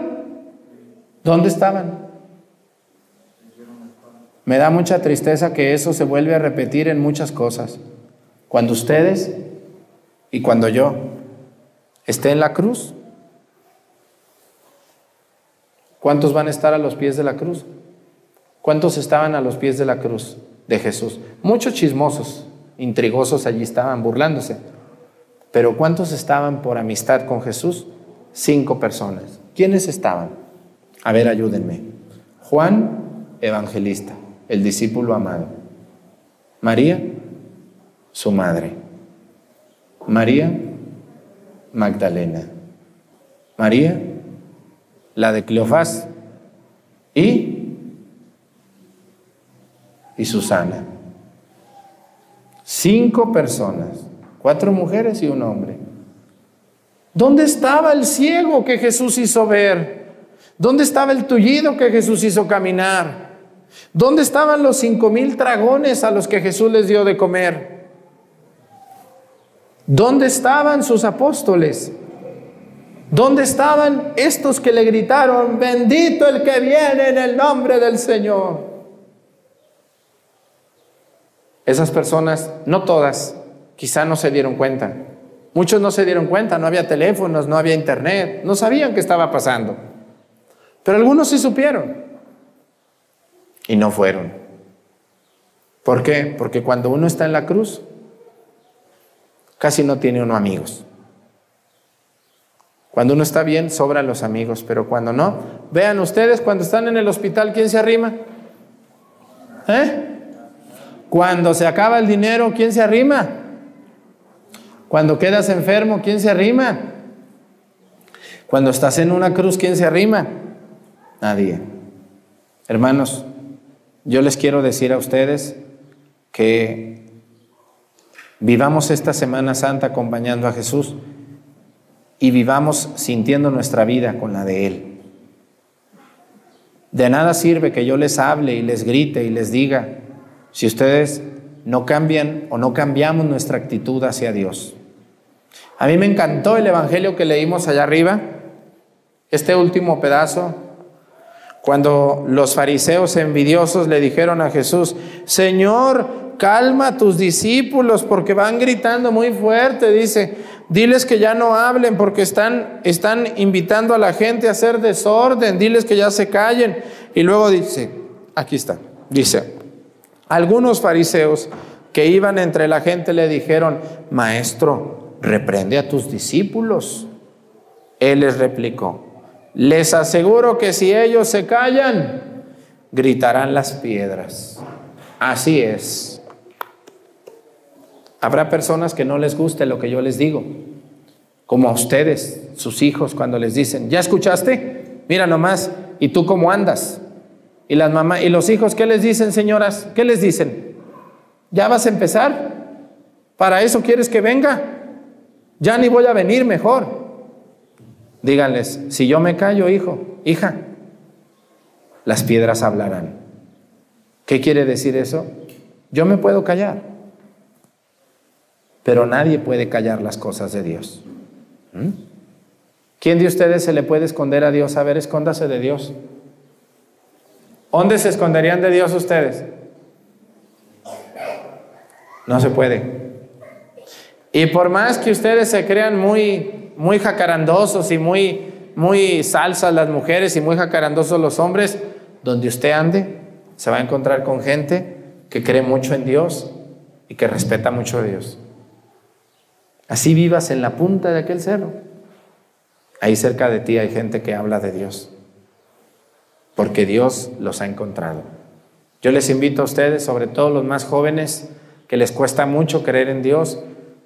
¿Dónde estaban? Me da mucha tristeza que eso se vuelve a repetir en muchas cosas. Cuando ustedes y cuando yo esté en la cruz, ¿cuántos van a estar a los pies de la cruz? ¿Cuántos estaban a los pies de la cruz de Jesús? Muchos chismosos, intrigosos allí estaban burlándose. Pero ¿cuántos estaban por amistad con Jesús? Cinco personas. ¿Quiénes estaban? A ver, ayúdenme. Juan, evangelista, el discípulo amado. María, su madre. María Magdalena. María, la de Cleofás y, y Susana. Cinco personas, cuatro mujeres y un hombre. ¿Dónde estaba el ciego que Jesús hizo ver? ¿Dónde estaba el tullido que Jesús hizo caminar? ¿Dónde estaban los cinco mil dragones a los que Jesús les dio de comer? ¿Dónde estaban sus apóstoles? ¿Dónde estaban estos que le gritaron, bendito el que viene en el nombre del Señor? Esas personas, no todas, quizá no se dieron cuenta. Muchos no se dieron cuenta, no había teléfonos, no había internet, no sabían qué estaba pasando. Pero algunos sí supieron y no fueron. ¿Por qué? Porque cuando uno está en la cruz, casi no tiene uno amigos. Cuando uno está bien, sobran los amigos, pero cuando no, vean ustedes cuando están en el hospital, ¿quién se arrima? ¿Eh? Cuando se acaba el dinero, ¿quién se arrima? Cuando quedas enfermo, ¿quién se arrima? Cuando estás en una cruz, ¿quién se arrima? Nadie. Hermanos, yo les quiero decir a ustedes que vivamos esta Semana Santa acompañando a Jesús y vivamos sintiendo nuestra vida con la de Él. De nada sirve que yo les hable y les grite y les diga si ustedes no cambian o no cambiamos nuestra actitud hacia Dios. A mí me encantó el Evangelio que leímos allá arriba, este último pedazo, cuando los fariseos envidiosos le dijeron a Jesús, Señor, calma a tus discípulos porque van gritando muy fuerte, dice, Diles que ya no hablen porque están, están invitando a la gente a hacer desorden. Diles que ya se callen. Y luego dice, aquí está, dice, algunos fariseos que iban entre la gente le dijeron, maestro, reprende a tus discípulos. Él les replicó, les aseguro que si ellos se callan, gritarán las piedras. Así es. Habrá personas que no les guste lo que yo les digo, como a ustedes, sus hijos, cuando les dicen, ¿ya escuchaste? Mira nomás, ¿y tú cómo andas? Y las mamás, y los hijos, ¿qué les dicen, señoras? ¿Qué les dicen? ¿Ya vas a empezar? ¿Para eso quieres que venga? Ya ni voy a venir mejor. Díganles, si yo me callo, hijo, hija, las piedras hablarán. ¿Qué quiere decir eso? Yo me puedo callar pero nadie puede callar las cosas de Dios. ¿Mm? ¿Quién de ustedes se le puede esconder a Dios? A ver, escóndase de Dios. ¿Dónde se esconderían de Dios ustedes? No se puede. Y por más que ustedes se crean muy, muy jacarandosos y muy, muy salsas las mujeres y muy jacarandosos los hombres, donde usted ande, se va a encontrar con gente que cree mucho en Dios y que respeta mucho a Dios. Así vivas en la punta de aquel cerro. Ahí cerca de ti hay gente que habla de Dios, porque Dios los ha encontrado. Yo les invito a ustedes, sobre todo los más jóvenes, que les cuesta mucho creer en Dios,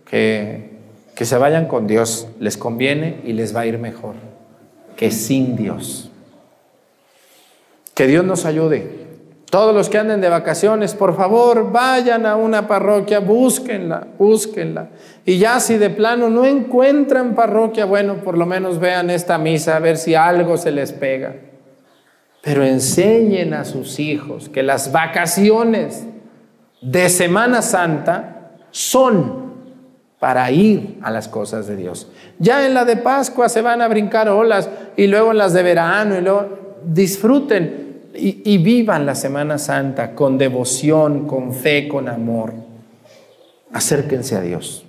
que, que se vayan con Dios, les conviene y les va a ir mejor que sin Dios. Que Dios nos ayude todos los que anden de vacaciones, por favor, vayan a una parroquia, búsquenla, búsquenla. Y ya si de plano no encuentran parroquia, bueno, por lo menos vean esta misa a ver si algo se les pega. Pero enseñen a sus hijos que las vacaciones de Semana Santa son para ir a las cosas de Dios. Ya en la de Pascua se van a brincar olas y luego en las de verano y luego disfruten y, vivan la Semana Santa con devoción, con fe, con amor. Acérquense a Dios.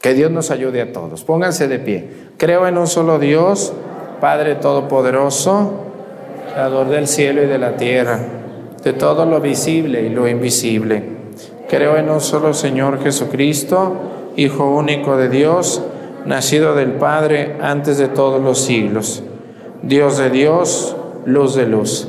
Que Dios nos ayude a todos. Pónganse de pie. Creo en un solo Dios, Padre Todopoderoso, Creador del cielo y de la tierra, de todo lo visible y lo invisible. Creo en un solo Señor Jesucristo, Hijo único de Dios, nacido del Padre antes de todos los siglos. Dios de Dios, luz de luz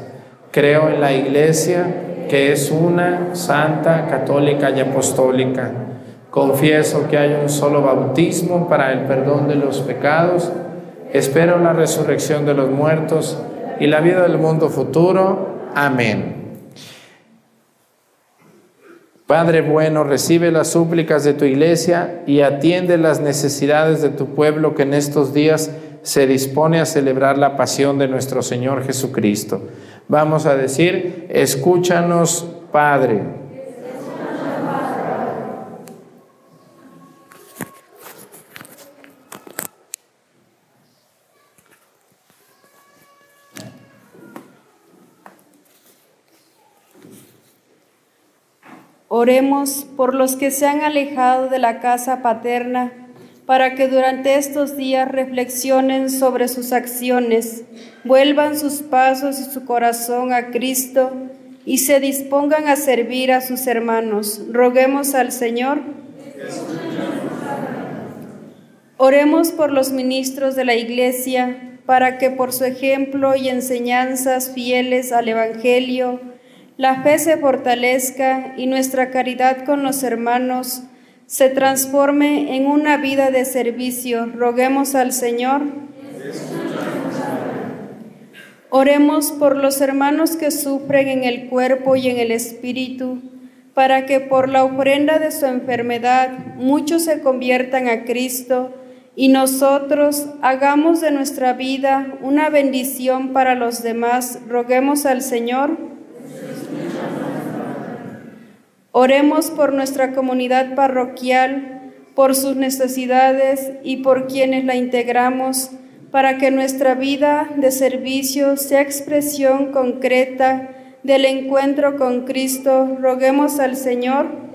Creo en la iglesia que es una, santa, católica y apostólica. Confieso que hay un solo bautismo para el perdón de los pecados. Espero la resurrección de los muertos y la vida del mundo futuro. Amén. Padre bueno, recibe las súplicas de tu iglesia y atiende las necesidades de tu pueblo que en estos días se dispone a celebrar la pasión de nuestro Señor Jesucristo. Vamos a decir, escúchanos, Padre. Oremos por los que se han alejado de la casa paterna para que durante estos días reflexionen sobre sus acciones, vuelvan sus pasos y su corazón a Cristo y se dispongan a servir a sus hermanos. Roguemos al Señor. Oremos por los ministros de la Iglesia, para que por su ejemplo y enseñanzas fieles al Evangelio, la fe se fortalezca y nuestra caridad con los hermanos se transforme en una vida de servicio. Roguemos al Señor. Oremos por los hermanos que sufren en el cuerpo y en el espíritu, para que por la ofrenda de su enfermedad muchos se conviertan a Cristo y nosotros hagamos de nuestra vida una bendición para los demás. Roguemos al Señor. Oremos por nuestra comunidad parroquial, por sus necesidades y por quienes la integramos, para que nuestra vida de servicio sea expresión concreta del encuentro con Cristo. Roguemos al Señor.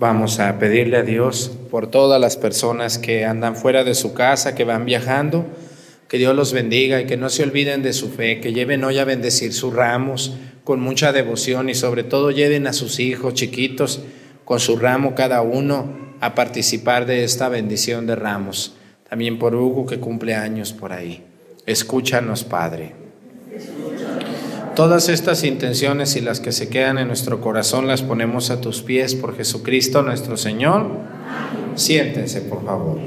Vamos a pedirle a Dios por todas las personas que andan fuera de su casa, que van viajando, que Dios los bendiga y que no se olviden de su fe, que lleven hoy a bendecir sus ramos con mucha devoción y sobre todo lleven a sus hijos chiquitos con su ramo cada uno a participar de esta bendición de ramos. También por Hugo que cumple años por ahí. Escúchanos, Padre. Todas estas intenciones y las que se quedan en nuestro corazón las ponemos a tus pies por Jesucristo nuestro Señor. Siéntense, por favor.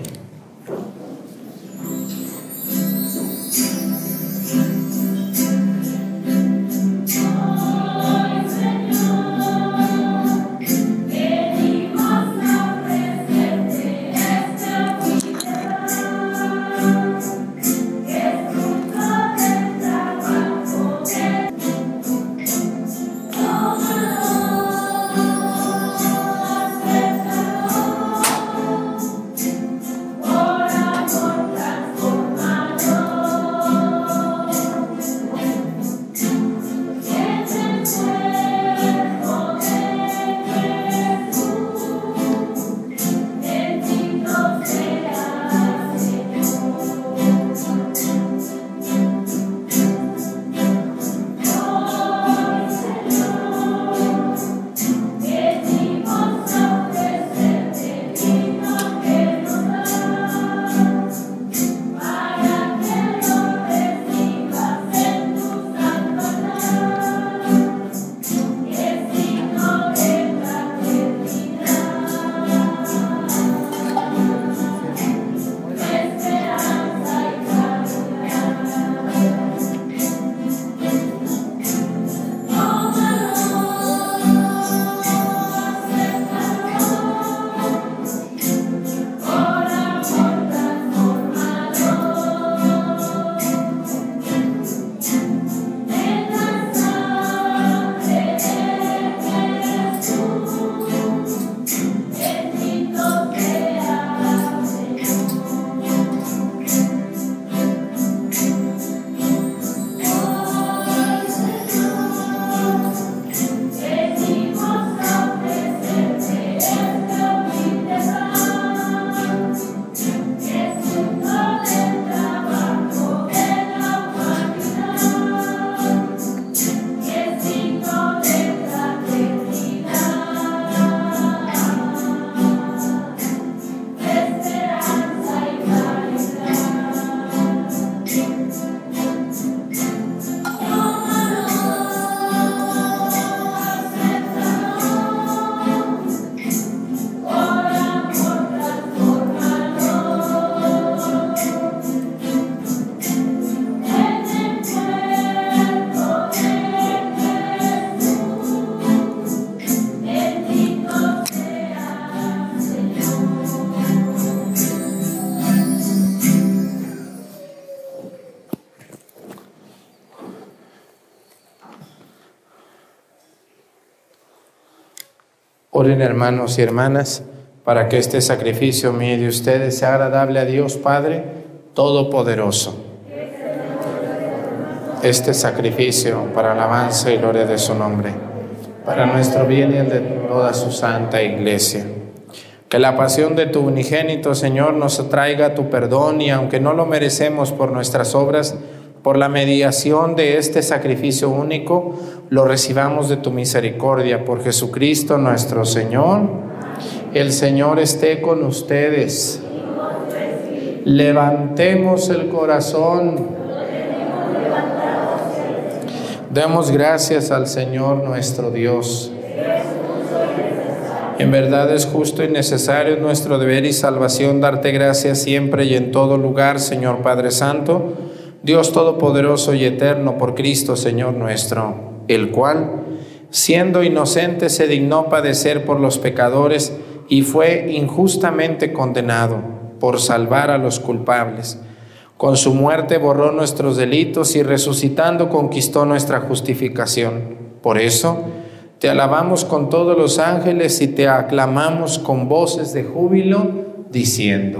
Hermanos y hermanas para que este sacrificio mío de ustedes sea agradable a Dios Padre Todopoderoso. Este sacrificio para alabanza y gloria de su nombre, para nuestro bien y el de toda su santa iglesia. Que la pasión de tu unigénito, Señor, nos traiga tu perdón y aunque no lo merecemos por nuestras obras, por la mediación de este sacrificio único, lo recibamos de tu misericordia por Jesucristo nuestro Señor. El Señor esté con ustedes. Levantemos el corazón. Demos gracias al Señor nuestro Dios. En verdad es justo y necesario nuestro deber y salvación darte gracias siempre y en todo lugar, Señor Padre Santo Dios Todopoderoso y Eterno por Cristo Señor nuestro, el cual, siendo inocente, se dignó padecer por los pecadores y fue injustamente condenado por salvar a los culpables. Con su muerte borró nuestros delitos y resucitando conquistó nuestra justificación. Por eso, te alabamos con todos los ángeles y te aclamamos con voces de júbilo, diciendo,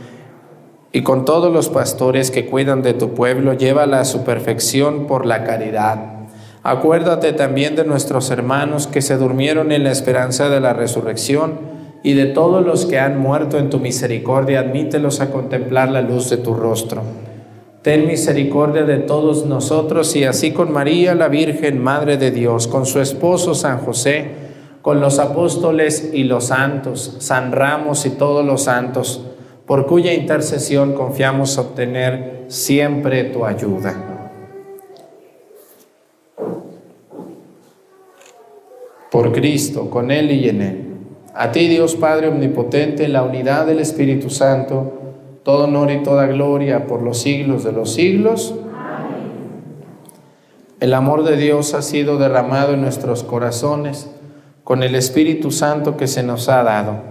y con todos los pastores que cuidan de tu pueblo, llévala a su perfección por la caridad. Acuérdate también de nuestros hermanos que se durmieron en la esperanza de la resurrección y de todos los que han muerto en tu misericordia, admítelos a contemplar la luz de tu rostro. Ten misericordia de todos nosotros y así con María, la Virgen, Madre de Dios, con su esposo San José, con los apóstoles y los santos, San Ramos y todos los santos, por cuya intercesión confiamos obtener siempre tu ayuda. Por Cristo, con Él y en Él. A ti, Dios Padre Omnipotente, la unidad del Espíritu Santo, todo honor y toda gloria por los siglos de los siglos. El amor de Dios ha sido derramado en nuestros corazones con el Espíritu Santo que se nos ha dado.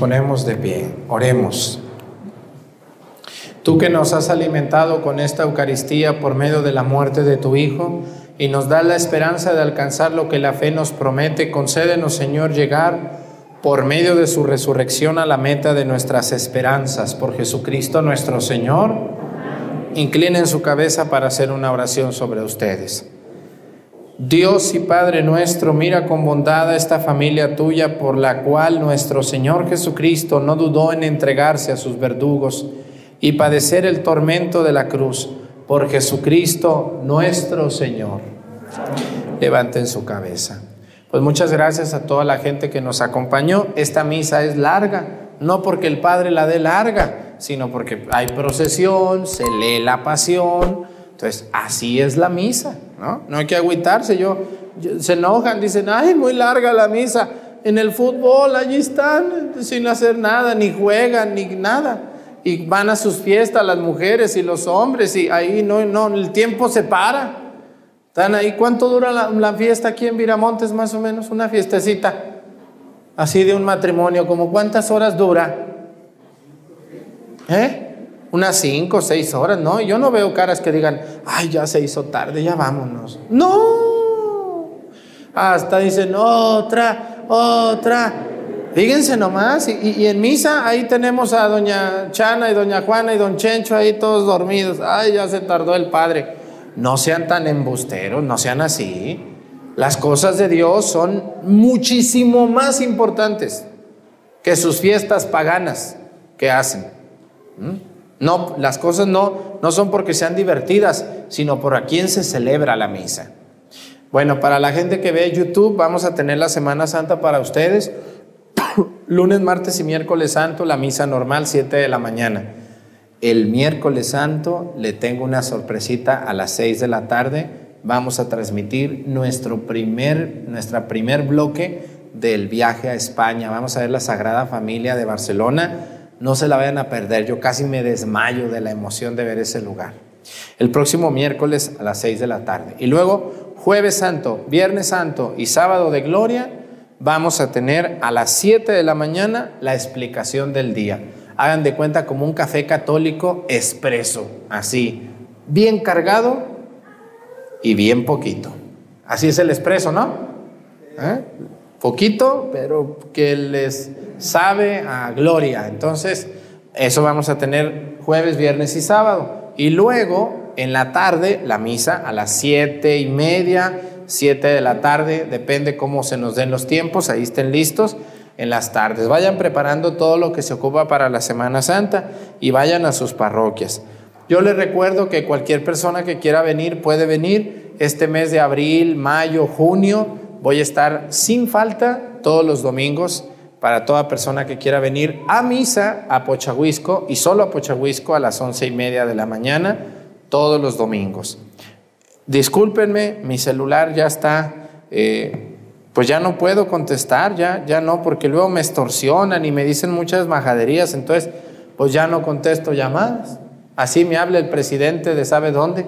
Ponemos de pie, oremos. Tú que nos has alimentado con esta Eucaristía por medio de la muerte de tu Hijo y nos da la esperanza de alcanzar lo que la fe nos promete, concédenos, Señor, llegar por medio de su resurrección a la meta de nuestras esperanzas. Por Jesucristo nuestro Señor, inclinen su cabeza para hacer una oración sobre ustedes. Dios y Padre nuestro, mira con bondad a esta familia tuya por la cual nuestro Señor Jesucristo no dudó en entregarse a sus verdugos y padecer el tormento de la cruz. Por Jesucristo nuestro Señor. Levanten su cabeza. Pues muchas gracias a toda la gente que nos acompañó. Esta misa es larga, no porque el Padre la dé larga, sino porque hay procesión, se lee la pasión, entonces, así es la misa, ¿no? No hay que agüitarse. Yo, se enojan, dicen, ay, muy larga la misa. En el fútbol, allí están sin hacer nada, ni juegan, ni nada. Y van a sus fiestas las mujeres y los hombres, y ahí no, no, el tiempo se para. Están ahí. ¿Cuánto dura la, la fiesta aquí en Viramontes, más o menos? Una fiestecita así de un matrimonio, ¿como cuántas horas dura? ¿Eh? Unas cinco seis horas, ¿no? Yo no veo caras que digan, ay, ya se hizo tarde, ya vámonos. No. Hasta dicen, otra, otra. Fíjense nomás, y, en misa ahí tenemos a doña Chana y doña Juana y don Chencho ahí todos dormidos. Ay, ya se tardó el padre. No sean tan embusteros, no sean así. Las cosas de Dios son muchísimo más importantes que sus fiestas paganas que hacen. ¿Mm? No, las cosas no, no son porque sean divertidas, sino por a quién se celebra la misa. Bueno, para la gente que ve YouTube, vamos a tener la Semana Santa para ustedes. Lunes, martes y miércoles santo, la misa normal, 7 de la mañana. El miércoles santo le tengo una sorpresita a las 6 de la tarde. Vamos a transmitir nuestro primer, nuestra primer bloque del viaje a España. Vamos a ver la Sagrada Familia de Barcelona no se la vayan a perder. Yo casi me desmayo de la emoción de ver ese lugar. El próximo miércoles a las 6 de la tarde. Y luego, jueves santo, viernes santo y sábado de gloria, vamos a tener a las 7 de la mañana la explicación del día. Hagan de cuenta como un café católico expreso, así, bien cargado y bien poquito. Así es el expreso, ¿no? ¿Eh? Poquito, pero que les sabe a gloria. Entonces, eso vamos a tener jueves, viernes y sábado. Y luego, en la tarde, la misa a las siete y media, siete de la tarde, depende cómo se nos den los tiempos, ahí estén listos en las tardes. Vayan preparando todo lo que se ocupa para la Semana Santa y vayan a sus parroquias. Yo les recuerdo que cualquier persona que quiera venir puede venir este mes de abril, mayo, junio. Voy a estar sin falta todos los domingos para toda persona que quiera venir a misa a Pochahuisco y solo a Pochahuisco a las once y media de la mañana todos los domingos. Discúlpenme, mi celular ya está, eh, pues ya no puedo contestar, ya, ya no, porque luego me extorsionan y me dicen muchas majaderías, entonces pues ya no contesto llamadas. Así me habla el presidente de sabe dónde,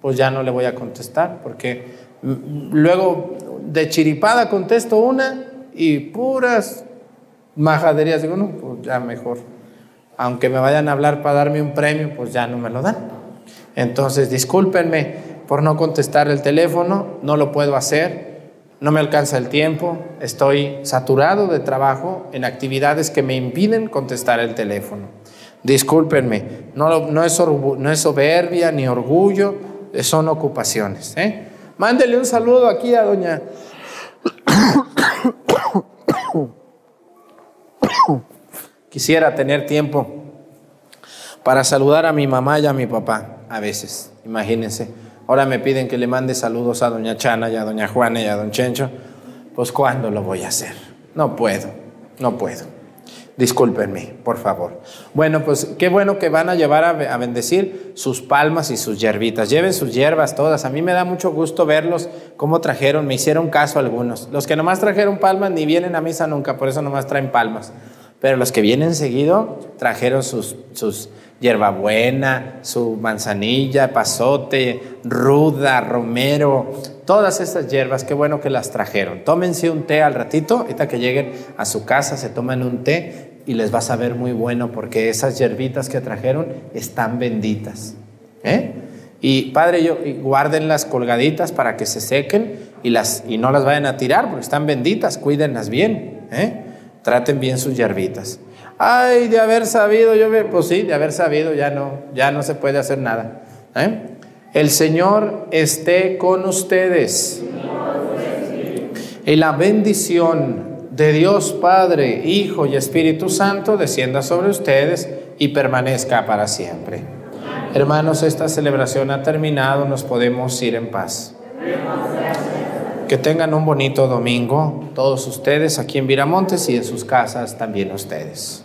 pues ya no le voy a contestar, porque luego de chiripada contesto una y puras majaderías. Digo, no, pues ya mejor. Aunque me vayan a hablar para darme un premio, pues ya no me lo dan. Entonces, discúlpenme por no contestar el teléfono, no lo puedo hacer, no me alcanza el tiempo, estoy saturado de trabajo en actividades que me impiden contestar el teléfono. Discúlpenme, no, no, es, no es soberbia ni orgullo, son ocupaciones. ¿eh? Mándele un saludo aquí a doña Quisiera tener tiempo para saludar a mi mamá y a mi papá a veces, imagínense. Ahora me piden que le mande saludos a doña Chana y a doña Juana y a don Chencho. Pues ¿cuándo lo voy a hacer? No puedo, no puedo. Discúlpenme, por favor. Bueno, pues qué bueno que van a llevar a, bendecir sus palmas y sus hierbitas. Lleven sus hierbas todas. A mí me da mucho gusto verlos cómo trajeron, me hicieron caso algunos. Los que nomás trajeron palmas ni vienen a misa nunca, por eso nomás traen palmas. Pero los que vienen seguido trajeron sus, sus hierbabuena, su manzanilla, pasote, ruda, romero, todas estas hierbas, qué bueno que las trajeron. Tómense un té al ratito, ahorita que lleguen a su casa, se toman un té y les va a saber muy bueno porque esas hierbitas que trajeron están benditas. ¿eh? Y Padre, yo, guárdenlas colgaditas para que se sequen y, las, y no las vayan a tirar porque están benditas, cuídenlas bien. ¿eh? Traten bien sus hierbitas. Ay, de haber sabido, yo pues sí, de haber sabido ya no, ya no se puede hacer nada. ¿eh? El Señor esté con ustedes. Y la bendición de Dios Padre, Hijo y Espíritu Santo descienda sobre ustedes y permanezca para siempre. Hermanos, esta celebración ha terminado, nos podemos ir en paz. Que tengan un bonito domingo, todos ustedes aquí en Viramontes y en sus casas también ustedes.